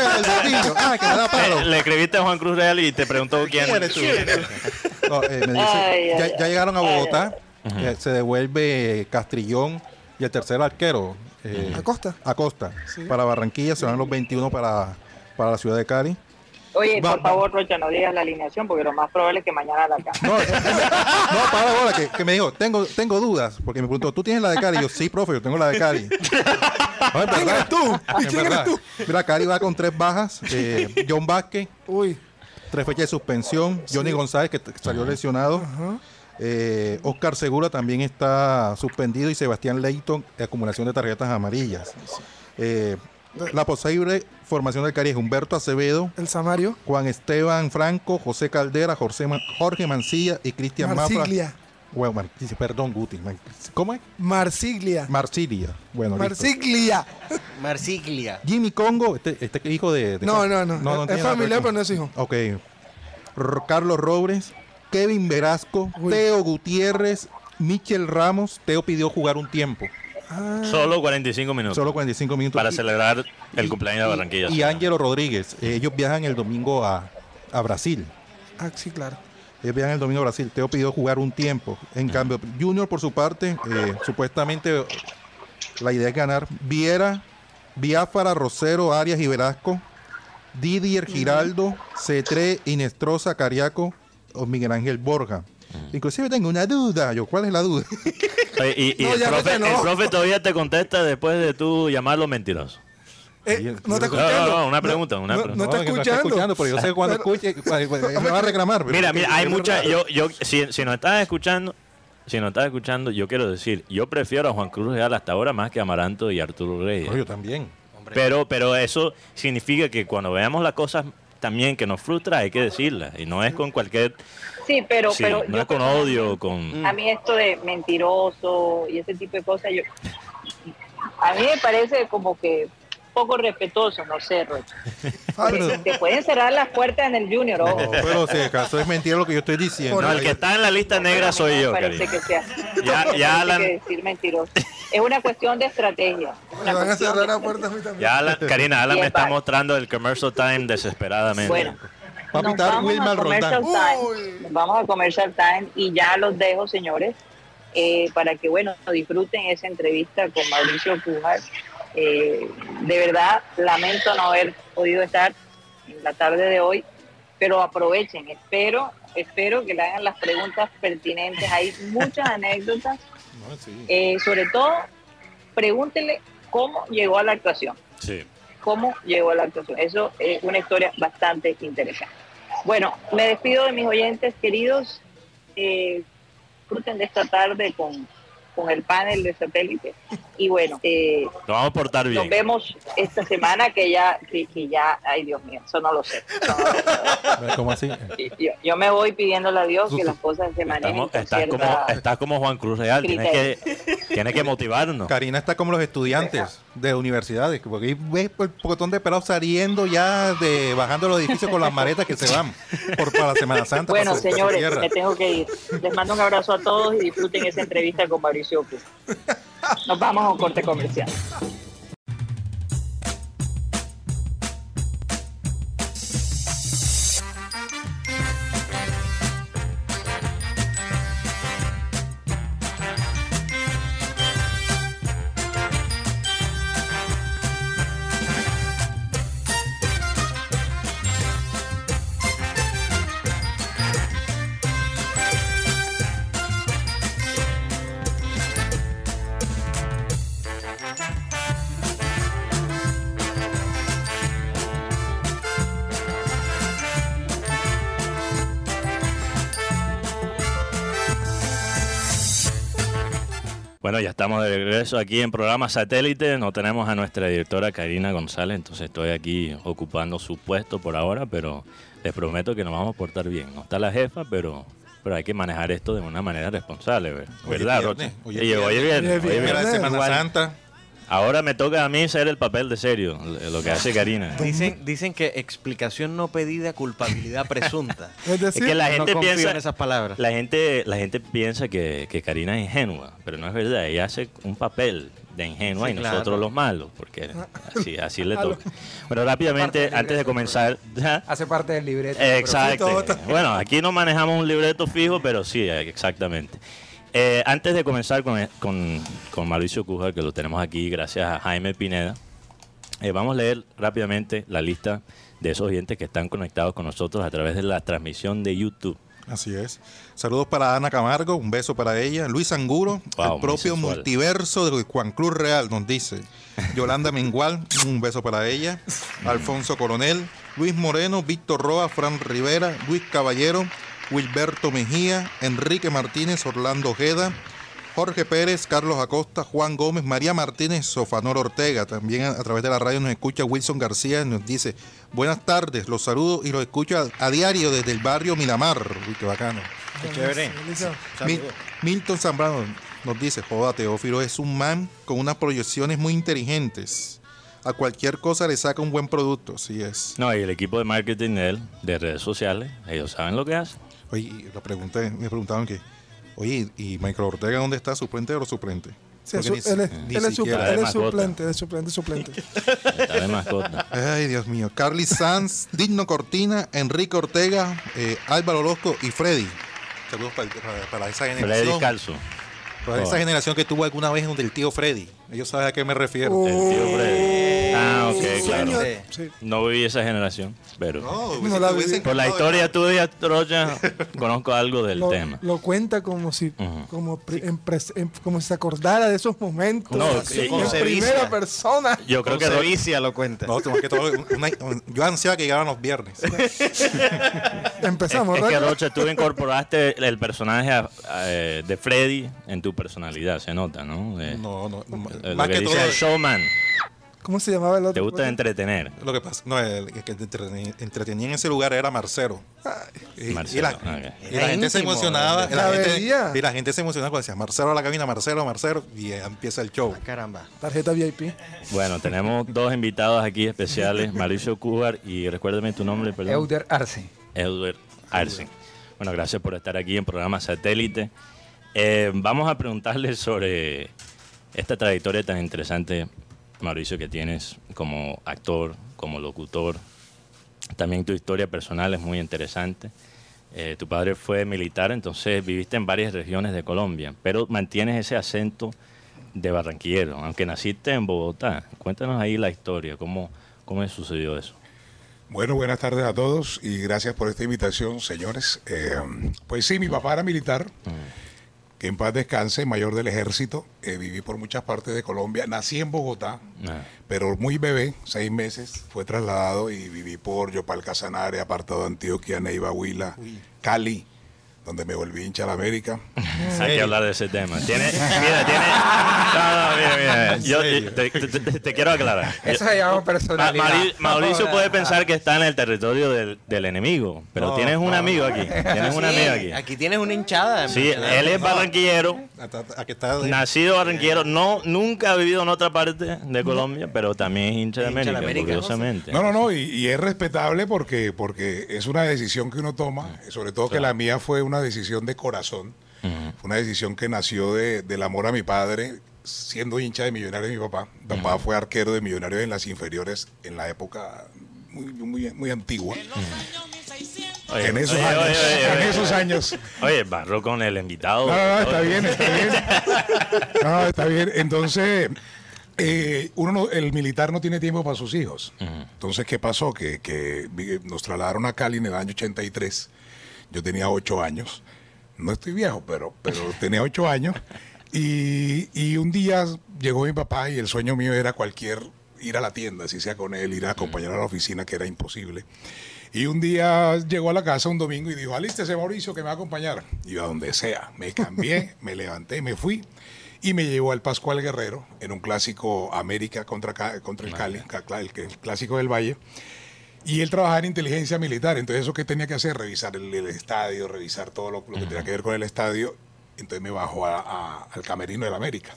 el. Ah, que me da palo. Le, le escribiste a Juan Cruz Real y te preguntó quién, ¿Quién eres tú? *laughs* No, eh, me dice, Ay, ay, ya, ay. ya llegaron a Ay, Bogotá, eh, se devuelve Castrillón y el tercer arquero, eh, Acosta. Acosta, Sí. para Barranquilla, se van los 21 para, para la ciudad de Cali. Oye, Va- por favor, Rocha, no digas la alineación porque lo más probable es que mañana la cambie. No, no para la bola, que, que me dijo, tengo, tengo dudas, porque me preguntó, ¿tú tienes la de Cali? Y yo, sí, profe, yo tengo la de Cali. *laughs* No, es ¿Quién verdad, eres tú? ¿Quién eres verdad. tú? Mira, Cali va con tres bajas, eh, John Vázquez, Uy. tres fechas de suspensión, Johnny González, que salió lesionado, Ajá. Eh, Oscar Segura también está suspendido y Sebastián Leighton, acumulación de tarjetas amarillas. Eh, la posible formación del Cari es Humberto Acevedo, El Samario. Juan Esteban Franco, José Caldera, Jorge, Ma- Jorge Mancilla y Cristian Mafra. Marsiglia. Bueno, Mar- perdón, Guti. Man- ¿Cómo es? Marsiglia. Marsilia. Bueno. Marsiglia. Marsiglia. Jimmy Congo, este, este hijo de... de- No, no, no. es familiar, con- pero no es hijo. Ok. R- Carlos Robles, Kevin Verasco, Uy. Teo Gutiérrez, Michel Ramos. Teo pidió jugar un tiempo, Ah, Solo 45 minutos solo 45 minutos. para Y- celebrar el cumpleaños de Barranquilla. Y, y Ángelo Rodríguez. eh, ellos viajan el domingo a, a Brasil. ah, sí, claro. Ellos viajan el domingo a Brasil. Teo pidió jugar un tiempo. En cambio, Junior, por su parte, eh, supuestamente la idea es ganar. Viera, Biafara, Rosero, Arias y Velasco. Didier Giraldo, Cetré, Inestrosa, Cariaco o Miguel Ángel Borja. Inclusive tengo una duda. Yo, ¿cuál es la duda? *laughs* Oye, y y No, el, profe, vete, no. el profe todavía te contesta después de tú llamarlo mentiroso. Eh, no está No, No, escuchando. no, no, una pregunta, una no, pregunta. no está que escuchando. pero yo sé cuando escuche, *laughs* me va a reclamar. pero- Mira, mira, hay mucha. Yo, yo, si, si nos estás escuchando, si nos estás escuchando, yo quiero decir, yo prefiero a Juan Cruz Real hasta ahora más que a Amaranto y Arturo Reyes. No, yo también. Pero, pero eso significa que cuando veamos las cosas también que nos frustra, hay que decirlas. Y no es con cualquier. Sí, pero, sí, pero no yo es con odio, con. A mí esto de mentiroso y ese tipo de cosas, yo a mí me parece como que poco respetuoso, no sé, Rocha. *laughs* Pero- Te pueden cerrar las puertas en el Junior, ojo. No, pero si acaso es mentira lo que yo estoy diciendo. No, el que está en la lista negra soy no yo, parece cariño. que sea. Ya- me ya Alan- que decir mentiroso. Es una cuestión de estrategia. Me van a cerrar de la puerta a mí también. Ya, Alan- Karina, Alan me está vale. mostrando el commercial time desesperadamente. Bueno, Va a nos pitar vamos a Roldán. Uy. Time. Nos vamos a Commercial Time y ya los dejo, señores, eh, para que, bueno, disfruten esa entrevista con Mauricio Pujar. Eh, de verdad, lamento no haber podido estar en la tarde de hoy, pero aprovechen. Espero, espero que le hagan las preguntas pertinentes. Hay muchas *laughs* anécdotas. No, sí. Eh, sobre todo, pregúntele cómo llegó a la actuación Sí. cómo llegó a la actuación. Eso es una historia bastante interesante. Bueno, me despido de mis oyentes queridos. Eh, disfruten de esta tarde con, con el panel de satélite. Y bueno, eh, Nos vamos a portar nos bien. vemos esta semana que ya, que, que ya, ay Dios mío, eso no lo sé. No. ¿Cómo así? Yo, yo me voy pidiéndole a Dios que las cosas se manejen estás, como, cierta... estás como Juan Cruz Real. Tienes que, tienes que motivarnos. Karina está como los estudiantes de universidades, porque ahí ves el pocotón de pelados saliendo ya de bajando los edificios con las maletas que se van por para la Semana Santa. Bueno, para para señores, tierra. me tengo que ir. Les mando un abrazo a todos y disfruten esa entrevista con Mauricio. Nos vamos a un corte comercial. Aquí en programa satélite. No tenemos a nuestra directora Karina González, entonces estoy aquí ocupando su puesto por ahora, pero les prometo que nos vamos a portar bien. No está la jefa, pero, pero hay que manejar esto de una manera responsable, ¿ver- Hoy es ¿verdad, viernes, Rocha? hoy es Y hoy es Hoy es viernes, hoy es viernes. Semana Igual. Santa. Ahora me toca a mí ser el papel de serio, lo que hace Karina. *laughs* Dicen, dicen que explicación no pedida, culpabilidad presunta. Es *laughs* Es decir, que la gente piensa, en esas palabras. La gente, la gente piensa que, que Karina es ingenua, pero no es verdad. Ella hace un papel de ingenua Sí, y claro. nosotros los malos, porque *laughs* así, así le toca. Bueno, rápidamente, antes de libreto, comenzar... Hace parte del libreto. Exacto. Bueno, aquí no manejamos un libreto fijo, pero sí, exactamente. Eh, antes de comenzar con, con, con Mauricio Cujar, que lo tenemos aquí gracias a Jaime Pineda, eh, vamos a leer rápidamente la lista de esos oyentes que están conectados con nosotros a través de la transmisión de YouTube. Así es. Saludos para Ana Camargo, un beso para ella. Luis Anguro, Wow, el propio multiverso de Juan Cruz Real, nos dice. Yolanda *laughs* Mengual, un beso para ella. Alfonso Coronel, Luis Moreno, Víctor Roa, Fran Rivera, Luis Caballero, Wilberto Mejía, Enrique Martínez, Orlando Ojeda, Jorge Pérez, Carlos Acosta, Juan Gómez, María Martínez, Sofanor Ortega. También a, a través de la radio nos escucha Wilson García y nos dice, buenas tardes, los saludo y los escucho a, a diario desde el barrio Miramar. Uy, qué bacano. chévere. Elisa, Mil- Milton Zambrano nos dice, joda, Teófilo es un man con unas proyecciones muy inteligentes. A cualquier cosa le saca un buen producto, así es. No, y el equipo de marketing de él, de redes sociales, ellos saben lo que hacen. Oye, y lo pregunté, me preguntaban que, oye, ¿y Michael Ortega dónde está? ¿Suplente o suplente? sí, Porque su- ni- él es, ni él es siquiera- supl- él es mascota. suplente, él es suplente, suplente. *laughs* Está de mascota. Ay, Dios mío. Carly Sanz, *laughs* Digno Cortina, Enrique Ortega, eh, Álvaro Orozco y Freddy. Saludos para, para- para esa Freddy generación. Calzo. para esa generación que tuvo alguna vez donde el tío Freddy. Ellos saben a qué me refiero. Oh, El tío Freddy. Ah, ok, sí, claro. Sí. No viví esa generación, pero No, No la viví. por la historia tuya, Troya, *laughs* conozco algo del Lo, tema. lo cuenta como si, como, en en- como si se acordara de esos momentos. No, sí, en primera persona. Yo creo que sevicia lo cuenta. No, que todo, una- yo ansiaba que llegaran los viernes. *laughs* Empezamos, es que ¿verdad? Rocha, tú incorporaste el personaje a- a- eh, de Freddy en tu personalidad, se nota, ¿no? No, no, no, lo más que que dice todo, el showman, ¿Cómo se llamaba el otro? te gusta entretener. lo que pasa, no, el que te entretenía, en ese lugar era Marcero. Y, y Marcelo, la, y la gente se emocionaba, y la, La gente, y la gente se emocionaba cuando decía Marcelo a la cabina, Marcelo, Marcelo, y empieza el show. Caramba. Tarjeta VIP. Bueno, tenemos dos invitados aquí especiales, Mauricio Cubar y recuérdame tu nombre, perdón. Euder Arce. Edward Arce. Bueno, gracias por estar aquí en programa Satélite. Eh, vamos a preguntarle sobre esta trayectoria tan interesante, Mauricio, que tienes como actor, como locutor. También tu historia personal es muy interesante. Eh, tu padre fue militar, entonces viviste en varias regiones de Colombia, pero mantienes ese acento de barranquillero, aunque naciste en Bogotá. Cuéntanos ahí la historia, cómo, cómo sucedió eso. Bueno, buenas tardes a todos y gracias por esta invitación, señores. Eh, pues sí, mi papá era militar, que en paz descanse, mayor del ejército. Eh, viví por muchas partes de Colombia. Nací en Bogotá, Ah, pero muy bebé, seis meses, fue trasladado y viví por Yopal Casanare, apartado de Antioquia, Neiva, Huila, Cali, donde me volví hincha a la América. Hay que hablar de ese tema. Tiene, mira, tiene. *laughs* No, no, mira, mira. Yo, te, te- te- te quiero aclarar. Eso se llama Ma- personalidad. Mauricio puede pensar que está en el territorio del, del enemigo, pero No, tienes un amigo aquí. Tienes un Sí, amigo aquí. Aquí tienes una hinchada. Sí, él es barranquillero, Aquí está. nacido barranquillero, no, nunca ha vivido en otra parte de Colombia, pero también es hincha de Hincha de América, América, curiosamente. No, no, no, y, y es respetable porque, porque es una decisión que uno toma, sobre todo que la mía fue una decisión de corazón, fue una decisión que nació de- del amor a mi padre, siendo hincha de Millonarios de mi papá. Mi papá fue arquero de Millonarios en las inferiores en la época muy, muy, muy antigua. Oye, en esos oye, años, oye, oye, en oye. esos años. Oye, barro con el invitado. No, no, no, está bien, está bien. *laughs* No, está bien. Entonces, eh, uno no- el militar no tiene tiempo para sus hijos. Entonces, ¿qué pasó? Que, que vi- nos trasladaron a Cali en el año 83. Yo tenía ocho años. No estoy viejo, pero, pero *laughs* tenía ocho años. Y, y un día llegó mi papá y el sueño mío era cualquier ir a la tienda, si sea con él, ir a acompañar a la oficina, que era imposible. Y un día llegó a la casa un domingo y dijo, alístese Mauricio que me va a acompañar. Y yo a donde sea, me cambié, *laughs* me levanté, me fui y me llevó al Pascual Guerrero en un clásico América contra, contra el Cali, el clásico del Valle. Y él trabajaba en inteligencia militar, entonces eso que tenía que hacer, revisar el, el estadio, revisar todo lo, lo que tenía que ver con el estadio, entonces me bajó a- a- al camerino del América.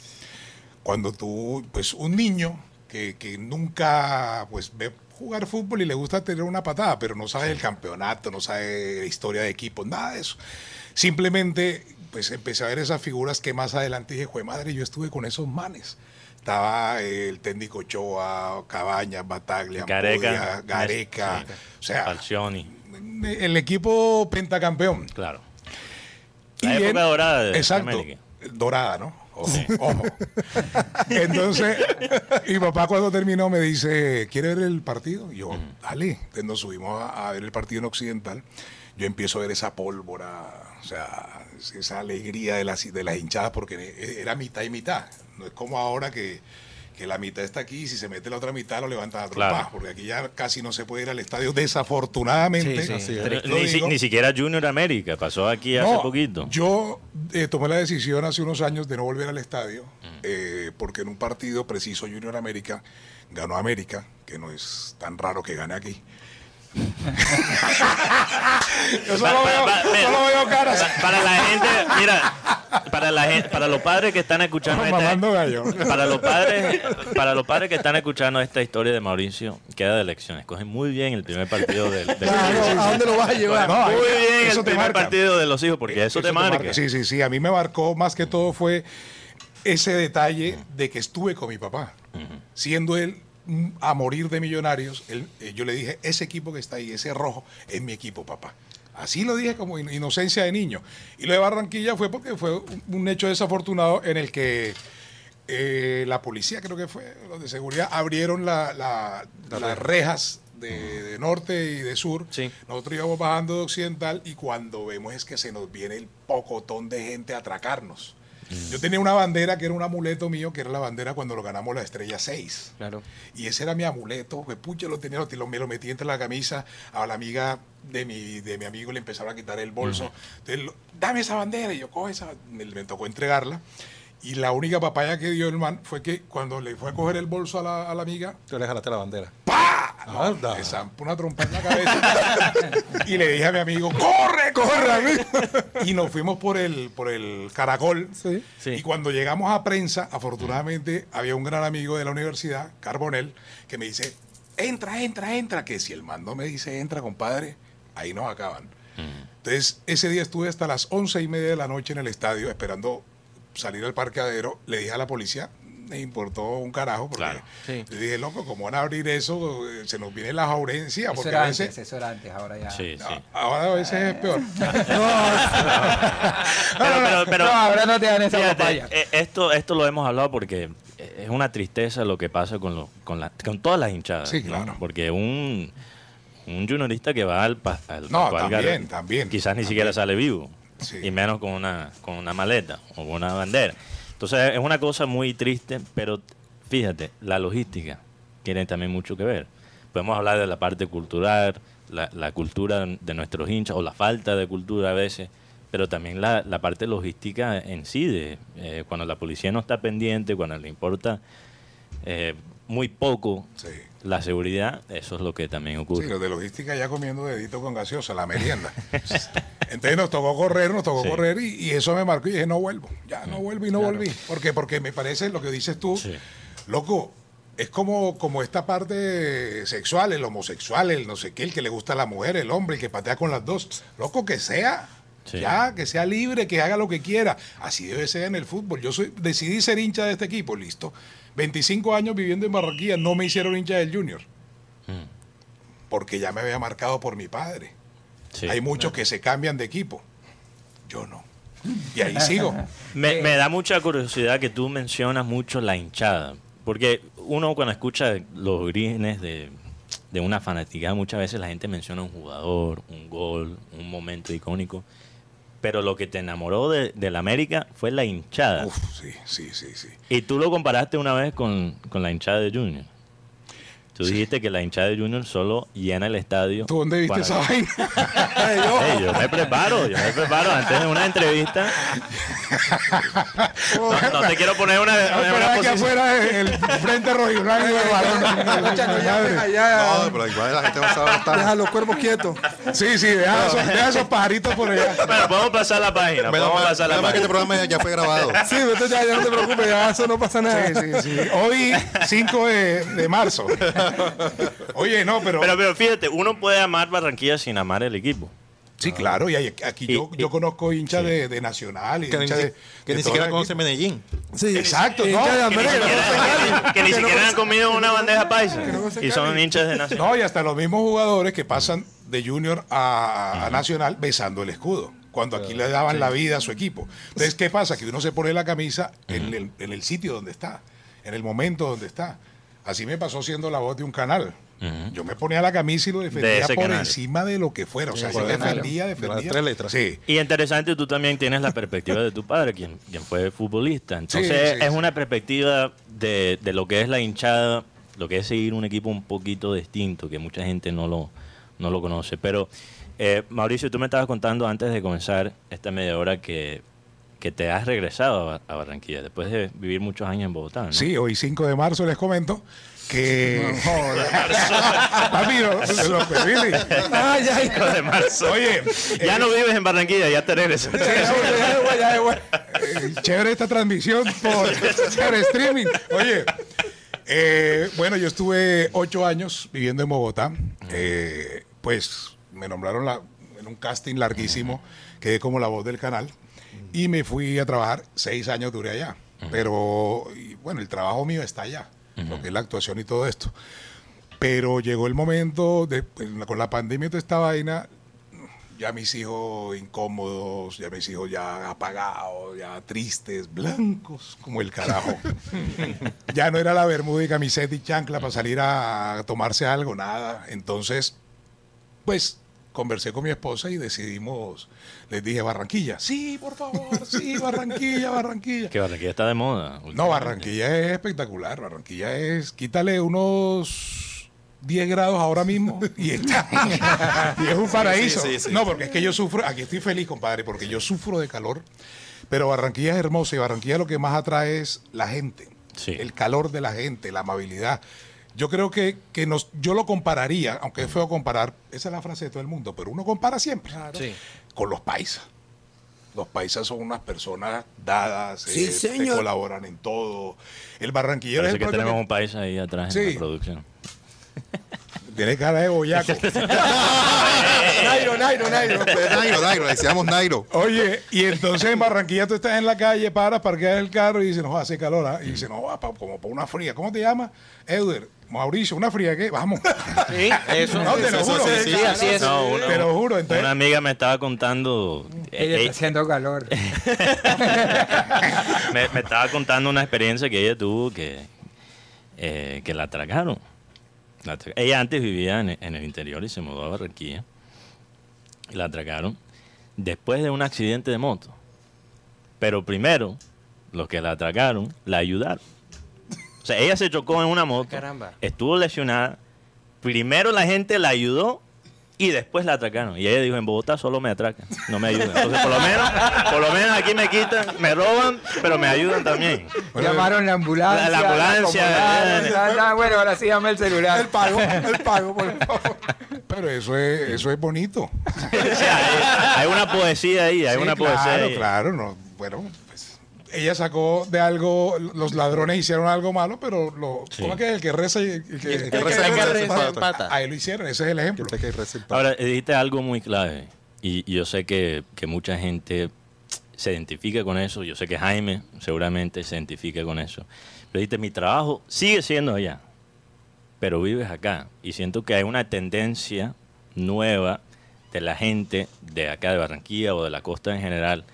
Cuando tú, pues un niño que, que nunca pues ve jugar fútbol y le gusta tener una patada, pero no sabe el campeonato, no sabe la historia de equipos, nada de eso. Simplemente pues empecé a ver esas figuras que más adelante dije, jue madre, yo estuve con esos manes. Estaba el técnico Ochoa, Cabañas, Bataglia, Gareca. Gareca, o sea, Falcioni, el equipo pentacampeón. claro. Y La época él- dorada de Exacto. América. Dorada, ¿no? Ojo, ojo. *laughs* Entonces, mi papá cuando terminó me dice, ¿quiere ver el partido? Y yo, dale. Entonces nos subimos a, a ver el partido en Occidental. Yo empiezo a ver esa pólvora, sea, esa alegría de las, de las hinchadas, porque era mitad y mitad. No es como ahora que, que la mitad está aquí y si se mete la otra mitad lo levantan a trompar, Claro. porque aquí ya casi no se puede ir al estadio, desafortunadamente. Sí, sí. Lo Ni, si- digo. ni siquiera Junior América, pasó aquí hace poquito. Yo eh, tomé la decisión hace unos años de no volver al estadio, eh, porque en un partido preciso Junior América ganó América, que no es tan raro que gane aquí. Yo solo Pa- veo, solo caras. Para la gente, mira, para la gente, para los padres que están escuchando esta, para los padres, para los padres que están escuchando esta historia de Mauricio, queda de elecciones. Cogen muy bien el primer partido del, del- Claro, ¿A dónde lo vas a llevar? No, muy bien el primer marca. partido de los hijos, porque eso, te marca. Sí, sí, sí. A mí me marcó más que todo fue ese detalle de que estuve con mi papá. Siendo él a morir de millonarios, él- eh, yo le dije, ese equipo que está ahí, ese rojo, es mi equipo, papá. Así lo dije como in- inocencia de niño. Y lo de Barranquilla fue porque fue un, hecho desafortunado en el que eh, la policía, creo que fue, los de seguridad, abrieron la- la- las rejas de, de norte y de sur. Sí. Nosotros íbamos bajando de occidental y cuando vemos es que se nos viene el pocotón de gente a atracarnos. Yo tenía una bandera que era un amuleto mío, que era la bandera cuando lo ganamos la estrella 6. Claro. Y ese era mi amuleto, pues pucha, lo tenía, lo, me lo metí entre la camisa, a la amiga de mi, de mi amigo le empezaron a quitar el bolso. Entonces, lo- dame esa bandera, y yo coge esa, me, me tocó entregarla. Y la única papaya que dio el man fue que cuando le fue a coger el bolso a la, a la amiga, Tú le jalaste la bandera. ¡pa! No, me zampó una trompa en la cabeza. y le dije a mi amigo, ¡corre, corre, amigo! y nos fuimos por el, por el caracol. Sí. Sí. Y cuando llegamos a prensa, afortunadamente había un gran amigo de la universidad, Carbonel, que me dice, entra, entra, entra, que si el mando me dice entra, compadre, ahí nos acaban. Entonces, ese día estuve hasta las once y media de la noche en el estadio esperando salir al parqueadero. Le dije a la policía, me importó un carajo, porque Claro, sí. le dije, loco, ¿cómo van a abrir eso? Eh, Se nos viene la jaurencia, Eso porque era a veces... antes, eso era antes, ahora ya. Sí, sí. No, ahora a veces es peor. *laughs* Pero, pero, pero, no, ahora no te dan esa fíjate, papaya. eh, esto, esto lo hemos hablado porque es una tristeza lo que pasa con, lo- con, la- con todas las hinchadas. Sí, ¿no? claro. Porque un, un juniorista que va al, pa- al No, Pascual también, también, Quizás ni también. siquiera sale vivo. Sí. Y menos con una, con una maleta o con una bandera. Entonces es una cosa muy triste, pero fíjate, la logística tiene también mucho que ver. Podemos hablar de la parte cultural, la, la cultura de nuestros hinchas o la falta de cultura a veces, pero también la, la parte logística en sí, de eh, cuando la policía no está pendiente, cuando le importa eh, muy poco Sí. La seguridad, eso es lo que también Sí, ocurre. los de logística ya comiendo dedito con gaseosa, la merienda. *laughs* Entonces nos tocó correr, nos tocó Sí. correr y, y eso me marcó y dije, no vuelvo, ya no vuelvo y no volví. ¿Por qué? Porque me parece lo que dices tú, Sí. loco, es como, como esta parte sexual, el homosexual, el no sé qué, el que le gusta a la mujer, el hombre, el que patea con las dos. Loco, que sea. Sí. Ya, que sea libre, que haga lo que quiera. Así debe ser en el fútbol. Yo soy, decidí ser hincha de este equipo, listo. 25 años viviendo en Barranquilla, no me hicieron hincha del Junior Mm, porque ya me había marcado por mi padre. sí. Hay muchos que se cambian de equipo. Yo no. Y ahí sigo. *laughs* Me, me da mucha curiosidad que tú mencionas mucho la hinchada, porque uno cuando escucha los grines de, de una fanaticada, muchas veces la gente menciona un jugador, un gol, un momento icónico, pero lo que te enamoró de, del América fue la hinchada. Uf, sí, sí, sí, sí. Y tú lo comparaste una vez con, con la hinchada de Junior. Tú dijiste que la hinchada de Junior solo llena el estadio. ¿Tú dónde viste esa vaina? *laughs* Ey, yo me preparo, yo me preparo antes de una entrevista. No, no te quiero poner una, No, una aquí posición. afuera el frente rojo y blanco *laughs* no. No, pero igual la gente va a saber Deja estar. los cuerpos quietos. Sí, sí, deja esos, deja esos pajaritos por allá. Bueno, podemos pasar la página. Menos Podemos pasar la mal que este página. programa ya fue grabado. Sí, entonces ya, ya no te preocupes, ya eso no pasa nada. Sí, sí, sí. Hoy, 5 de, de marzo. *laughs* Oye, no, pero... Pero, pero fíjate, uno puede amar Barranquilla sin amar el equipo. Sí, claro, y hay- aquí Y- yo, y- yo conozco hinchas sí. de, de Nacional y Que ni, hinchas de, que de ni siquiera la- conoce Medellín. Sí, Exacto, no, que Que ni siquiera, han comido una bandeja paisa. Y son Cali. hinchas de nación. No, y hasta los mismos jugadores que pasan de Junior a, a Nacional besando el escudo. Cuando aquí le daban la vida a su equipo. Entonces, ¿qué pasa? Que uno se pone la camisa en, el, en el sitio donde está, en el momento donde está. Así me pasó siendo la voz de un canal. Yo me ponía la camisa y lo De defendía por canal. encima de lo que fuera. O sea, Sí, yo claro. defendía, De las defendía. tres letras. Sí. Y interesante, tú también tienes la perspectiva de tu padre, quien, quien fue futbolista. Entonces, Sí, sí, es sí. una perspectiva de, de lo que es la hinchada, lo que es seguir un equipo un poquito distinto, que mucha gente no lo, no lo conoce. Pero, eh, Mauricio, tú me estabas contando antes de comenzar esta media hora que, que te has regresado a, Ba- a Barranquilla, después de vivir muchos años en Bogotá. ¿no? Sí, hoy 5 de marzo les comento que. *laughs* Papi, lo- lo ya. de marzo. Oye, ya eh, no vives en Barranquilla, ya te regresas. Ya, ya, ya, ya, ya. Eh, chévere esta transmisión por streaming. Oye, eh, bueno, yo estuve ocho años viviendo en Bogotá. Eh, pues me nombraron la- en un casting larguísimo, quedé como la voz del canal y me fui a trabajar. Seis años duré allá. Pero, y, bueno, el trabajo mío está allá, lo que es la actuación y todo esto. Pero llegó el momento, de, pues, con la pandemia y toda esta vaina, ya mis hijos incómodos, ya mis hijos ya apagados, ya tristes, blancos como el carajo. *laughs* ya no era la bermuda y camiseta y chancla para salir a, tomarse algo, nada. Entonces, pues conversé con mi esposa y decidimos, les dije, Barranquilla. Sí, por favor, sí, *laughs* Barranquilla, Barranquilla. Que Barranquilla está de moda. No. Barranquilla es espectacular. Barranquilla es, quítale unos 10 grados ahora mismo *laughs* y, está, *laughs* y es un paraíso. sí, sí, no, porque es que yo sufro, aquí estoy feliz, compadre, porque yo sufro de calor, pero Barranquilla es hermosa y Barranquilla lo que más atrae es la gente, Sí. el calor de la gente, la amabilidad. Yo creo que, que nos, yo lo compararía, aunque es feo comparar, esa es la frase de todo el mundo, pero uno compara siempre Sí. con los paisas. Los paisas son unas personas dadas, Sí, eh, te señor. colaboran en todo. El barranquillero es Parece el que tenemos que- un país ahí atrás en la producción. tiene cara de boyaco. *laughs* Nairo, Nairo, Nairo. *laughs* Nairo, Nairo, le decíamos Nairo. Oye, y entonces en Barranquilla tú estás en la calle, paras, parqueas el carro y dices, no, hace calor. ¿ah? Y dice, no, va pa- como para una fría. ¿Cómo te llamas? Euder, Mauricio, ¿una fría qué? Vamos. *laughs* Sí, eso. No, te lo juro. sí, sí, Sí, así es. No, uno- Te lo juro, entonces- Una amiga me estaba contando. Ella eh, está haciendo calor. *laughs* me, me estaba contando una experiencia que ella tuvo que, eh, que la atracaron. La atra- ella antes vivía en, en el interior y se mudó a Barranquilla. Y la atracaron después de un accidente de moto. Pero primero, los que la atracaron la ayudaron. O sea, ella se chocó en una moto, Caramba. estuvo lesionada. Primero la gente la ayudó y después la atracaron. Y ella dijo, en Bogotá solo me atracan, no me ayudan. Entonces, por lo menos, por lo menos aquí me quitan, me roban, pero me ayudan también. Bueno, Llamaron la ambulancia. La- la ambulancia, eh. bueno, ahora sí llama el celular. El pago, el pago, por *laughs* favor. Pero eso es, eso es bonito. *laughs* O sea, hay, hay una poesía ahí, hay Sí, una poesía claro, ahí. claro. No, bueno, ella sacó de algo, los ladrones hicieron algo malo, pero lo, Sí. ¿cómo es que el que reza y el que, El que el que reza empata? empata. Ahí lo hicieron, ese es el ejemplo. Ahora, dijiste algo muy clave y, y yo sé que, que mucha gente se identifica con eso, yo sé que Jaime seguramente se identifica con eso, pero dijiste, mi trabajo sigue siendo allá, pero vives acá y siento que hay una tendencia nueva de la gente de acá de Barranquilla o de la costa en general,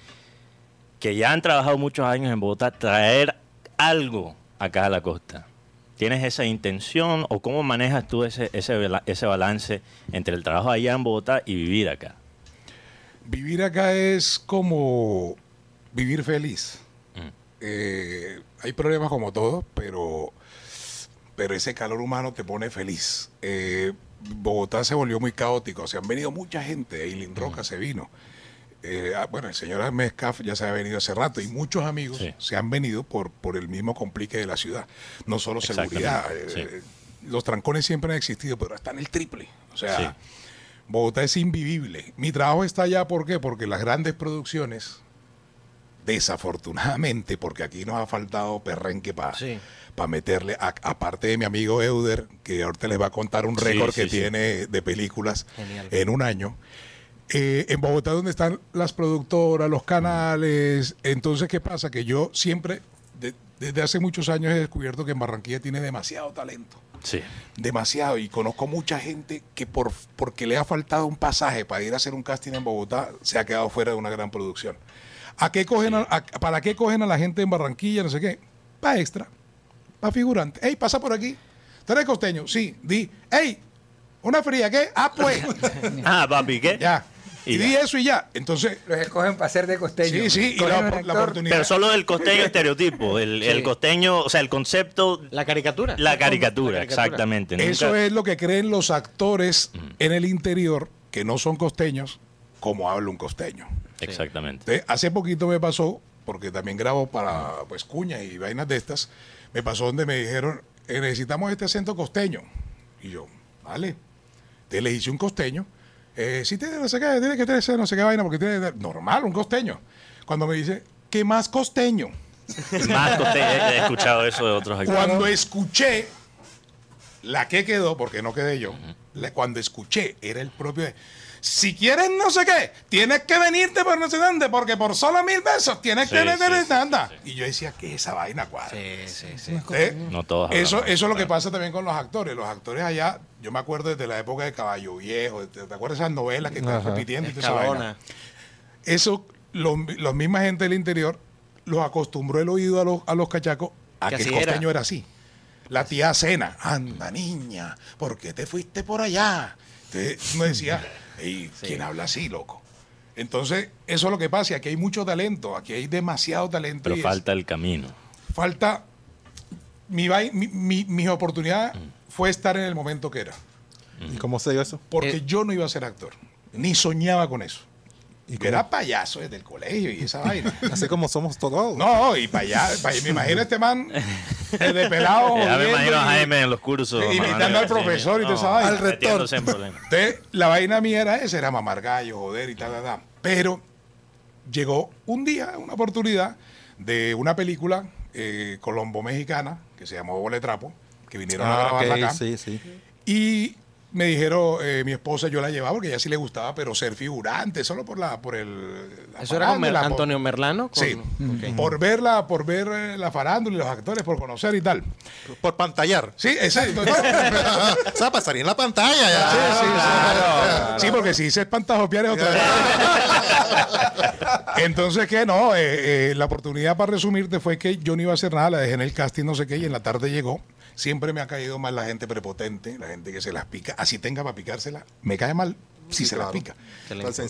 que ya han trabajado muchos años en Bogotá, traer algo acá a la costa. ¿Tienes esa intención o cómo manejas tú ese, ese, ese balance entre el trabajo allá en Bogotá y vivir acá? Vivir acá es como vivir feliz. Mm. Eh, hay problemas como todo, pero, pero ese calor humano te pone feliz. Eh, Bogotá se volvió muy caótico. Se han venido mucha gente. Eileen Roca se vino. Eh, ah, bueno, el señor Mezcaf ya se ha venido hace rato y muchos amigos Sí. se han venido por, por el mismo complique de la ciudad. No solo seguridad. Eh, Los trancones siempre han existido, pero están el triple. O sea, Sí. Bogotá es invivible. Mi trabajo está allá, ¿por qué? Porque las grandes producciones, desafortunadamente, porque aquí nos ha faltado perrenque para Sí. meterle, a- aparte de mi amigo Euder, que ahorita les va a contar un récord que tiene de películas Genial. en un año. Eh, en Bogotá, donde están las productoras, los canales. Entonces, ¿qué pasa? Que yo siempre, de- desde hace muchos años, he descubierto que en Barranquilla tiene demasiado talento Sí. demasiado y conozco mucha gente que por porque le ha faltado un pasaje para ir a hacer un casting en Bogotá se ha quedado fuera de una gran producción. ¿A qué cogen a- a- ¿Para qué cogen a la gente en Barranquilla? No sé qué. Para extra, para figurante. Ey, pasa por aquí. ¿Tú costeño? Sí. Di, ey, una fría, ¿qué? Ah, pues. *laughs* Ah, papi, ¿qué? ya. Y di eso y ya. Entonces, Los escogen para ser de costeño. sí, sí, y la, la oportunidad. Pero solo del costeño estereotipo, el, el costeño, o sea, el concepto, La caricatura. la caricatura, La caricatura. exactamente. Eso Nunca- es lo que creen los actores en el interior que no son costeños, como habla un costeño. Exactamente. Entonces, hace poquito me pasó, porque también grabo para pues cuñas y vainas de estas, me pasó donde me dijeron, "Eh, necesitamos este acento costeño. Y yo, vale. Entonces le hice un costeño. Eh, si tiene no sé qué, tiene que tener no sé qué vaina, porque tiene normal, un costeño. Cuando me dice, ¿qué más costeño? *laughs* Más costeño, he escuchado eso de otros actores. Cuando escuché la que quedó, porque no quedé yo, la- cuando escuché era el propio de, si quieres no sé qué, tienes que venirte por no sé dónde, porque por solo mil pesos tienes Sí, que venir sí, anda. sí, Y yo decía que esa vaina cuadra. Sí, sí, sí. ¿Eh? No todos Eso, eso es lo que pasa también con los actores. Los actores allá, yo me acuerdo desde la época de Caballo Viejo, ¿te, te acuerdas de esas novelas que están repitiendo? esa. Eso, lo- los misma gente del interior los acostumbró el oído a los, a los cachacos a Que que, el era. costeño era así. La tía Cena, anda niña, ¿por qué te fuiste por allá? Entonces uno decía, "Ey, ¿quién habla así, loco? Entonces, eso es lo que pasa, aquí hay mucho talento, aquí hay demasiado talento. Pero y es- falta el camino. falta, mi, mi, mi- mi oportunidad fue estar en el momento que era, ¿Y cómo se dio eso? porque Eh, yo no iba a ser actor, ni soñaba con eso. ¿Y era payaso desde el colegio y esa vaina. *laughs* Así como somos todos. No, y para allá, pa' allá, me imagino a este man desde pelado. *laughs* Ya me imagino a Jaime en los cursos. Imitando al profesor y toda esa vaina. Al rector. Entonces, la vaina mía era esa, era mamar gallo, joder y tal, tal, tal. Pero llegó un día, una oportunidad de una película eh, colombo-mexicana que se llamó Boletrapo, que vinieron a Ah, grabarla ok, acá. sí, sí. Y me dijeron, eh, mi esposa, yo la llevaba porque a ella sí le gustaba, pero ser figurante, solo por la por el la Eso era con Mer- farándula, por- Antonio Merlano. con- Sí, Ok. por verla, por ver eh, la farándula y los actores, por conocer y tal. Por pantallar. Sí, exacto. *laughs* o sea, pasaría en la pantalla ya. Sí, sí, sí. Sí, porque si se espantajopiar es otra vez. *laughs* Entonces, que no, Eh, eh, la oportunidad para resumirte fue que yo no iba a hacer nada, la dejé en el casting, no sé qué, y en la tarde llegó. Siempre me ha caído mal la gente prepotente, la gente que se las pica, así tenga para picársela, me cae mal. si se claro. la pica.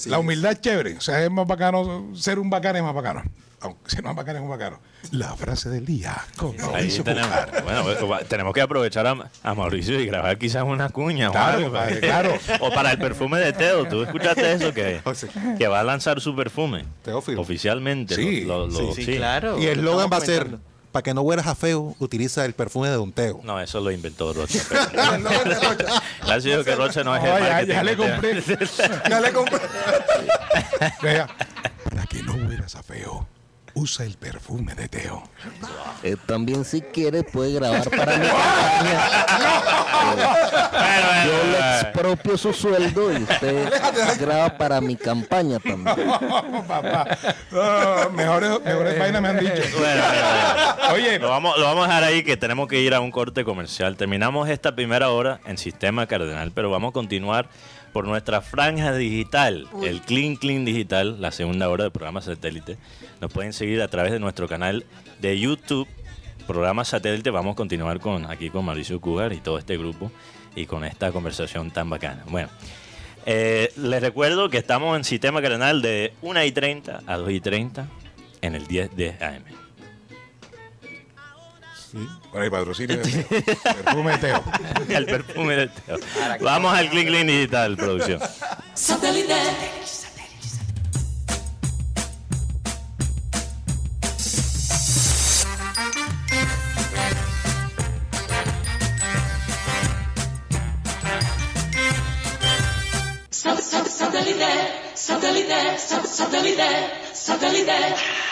La humildad es chévere. O sea, es más bacano. Ser un bacán es más bacano. Aunque ser más bacano es más bacano. La frase del día. Con Ahí Mauricio tenemos, bueno, pues, tenemos que aprovechar a, a Mauricio y grabar quizás una cuña. o Claro, algo. padre, claro. *laughs* O para el perfume de Teo. ¿Tú escuchaste eso? Que, *laughs* Oh, que va a lanzar su perfume. Teófilo. Oficialmente. Sí, lo- lo- lo- Sí, sí. claro. Y el eslogan va a ser. Para que no hueras a feo, utiliza el perfume de Don Teo. No, eso lo inventó Rocha. *laughs* pero- Gracias que Rocha no es el No, ya, *laughs* ya le compré. Ya le compré. Vea, Para que no huelas a feo, usa el perfume de Teo. Eh, también si quiere puede grabar para mi campaña. Bueno, bueno, Yo le bueno. expropio su sueldo y usted graba para mi campaña también. *laughs* Papá. No, mejores, mejores vainas me han dicho. Bueno, bueno, bueno. Oye, Lo vamos, lo vamos a dejar ahí que tenemos que ir a un corte comercial. Terminamos esta primera hora en Sistema Cardenal, pero vamos a continuar por nuestra franja digital, el Clean Clean Digital, la segunda hora del programa satélite. Nos pueden seguir a través de nuestro canal de YouTube, programa satélite. Vamos a continuar con aquí con Mauricio Cugar y todo este grupo y con esta conversación tan bacana. Bueno. eh, les recuerdo que estamos en Sistema Cardenal de 1 y 30 a 2 y 30 en el 10 de AM. Con el patrocinio Teo. Perfume de Teo. *laughs* El perfume de Teo. Vamos al Click Link Digital, producción. Satélite. Satélite, satélite, satélite, satélite.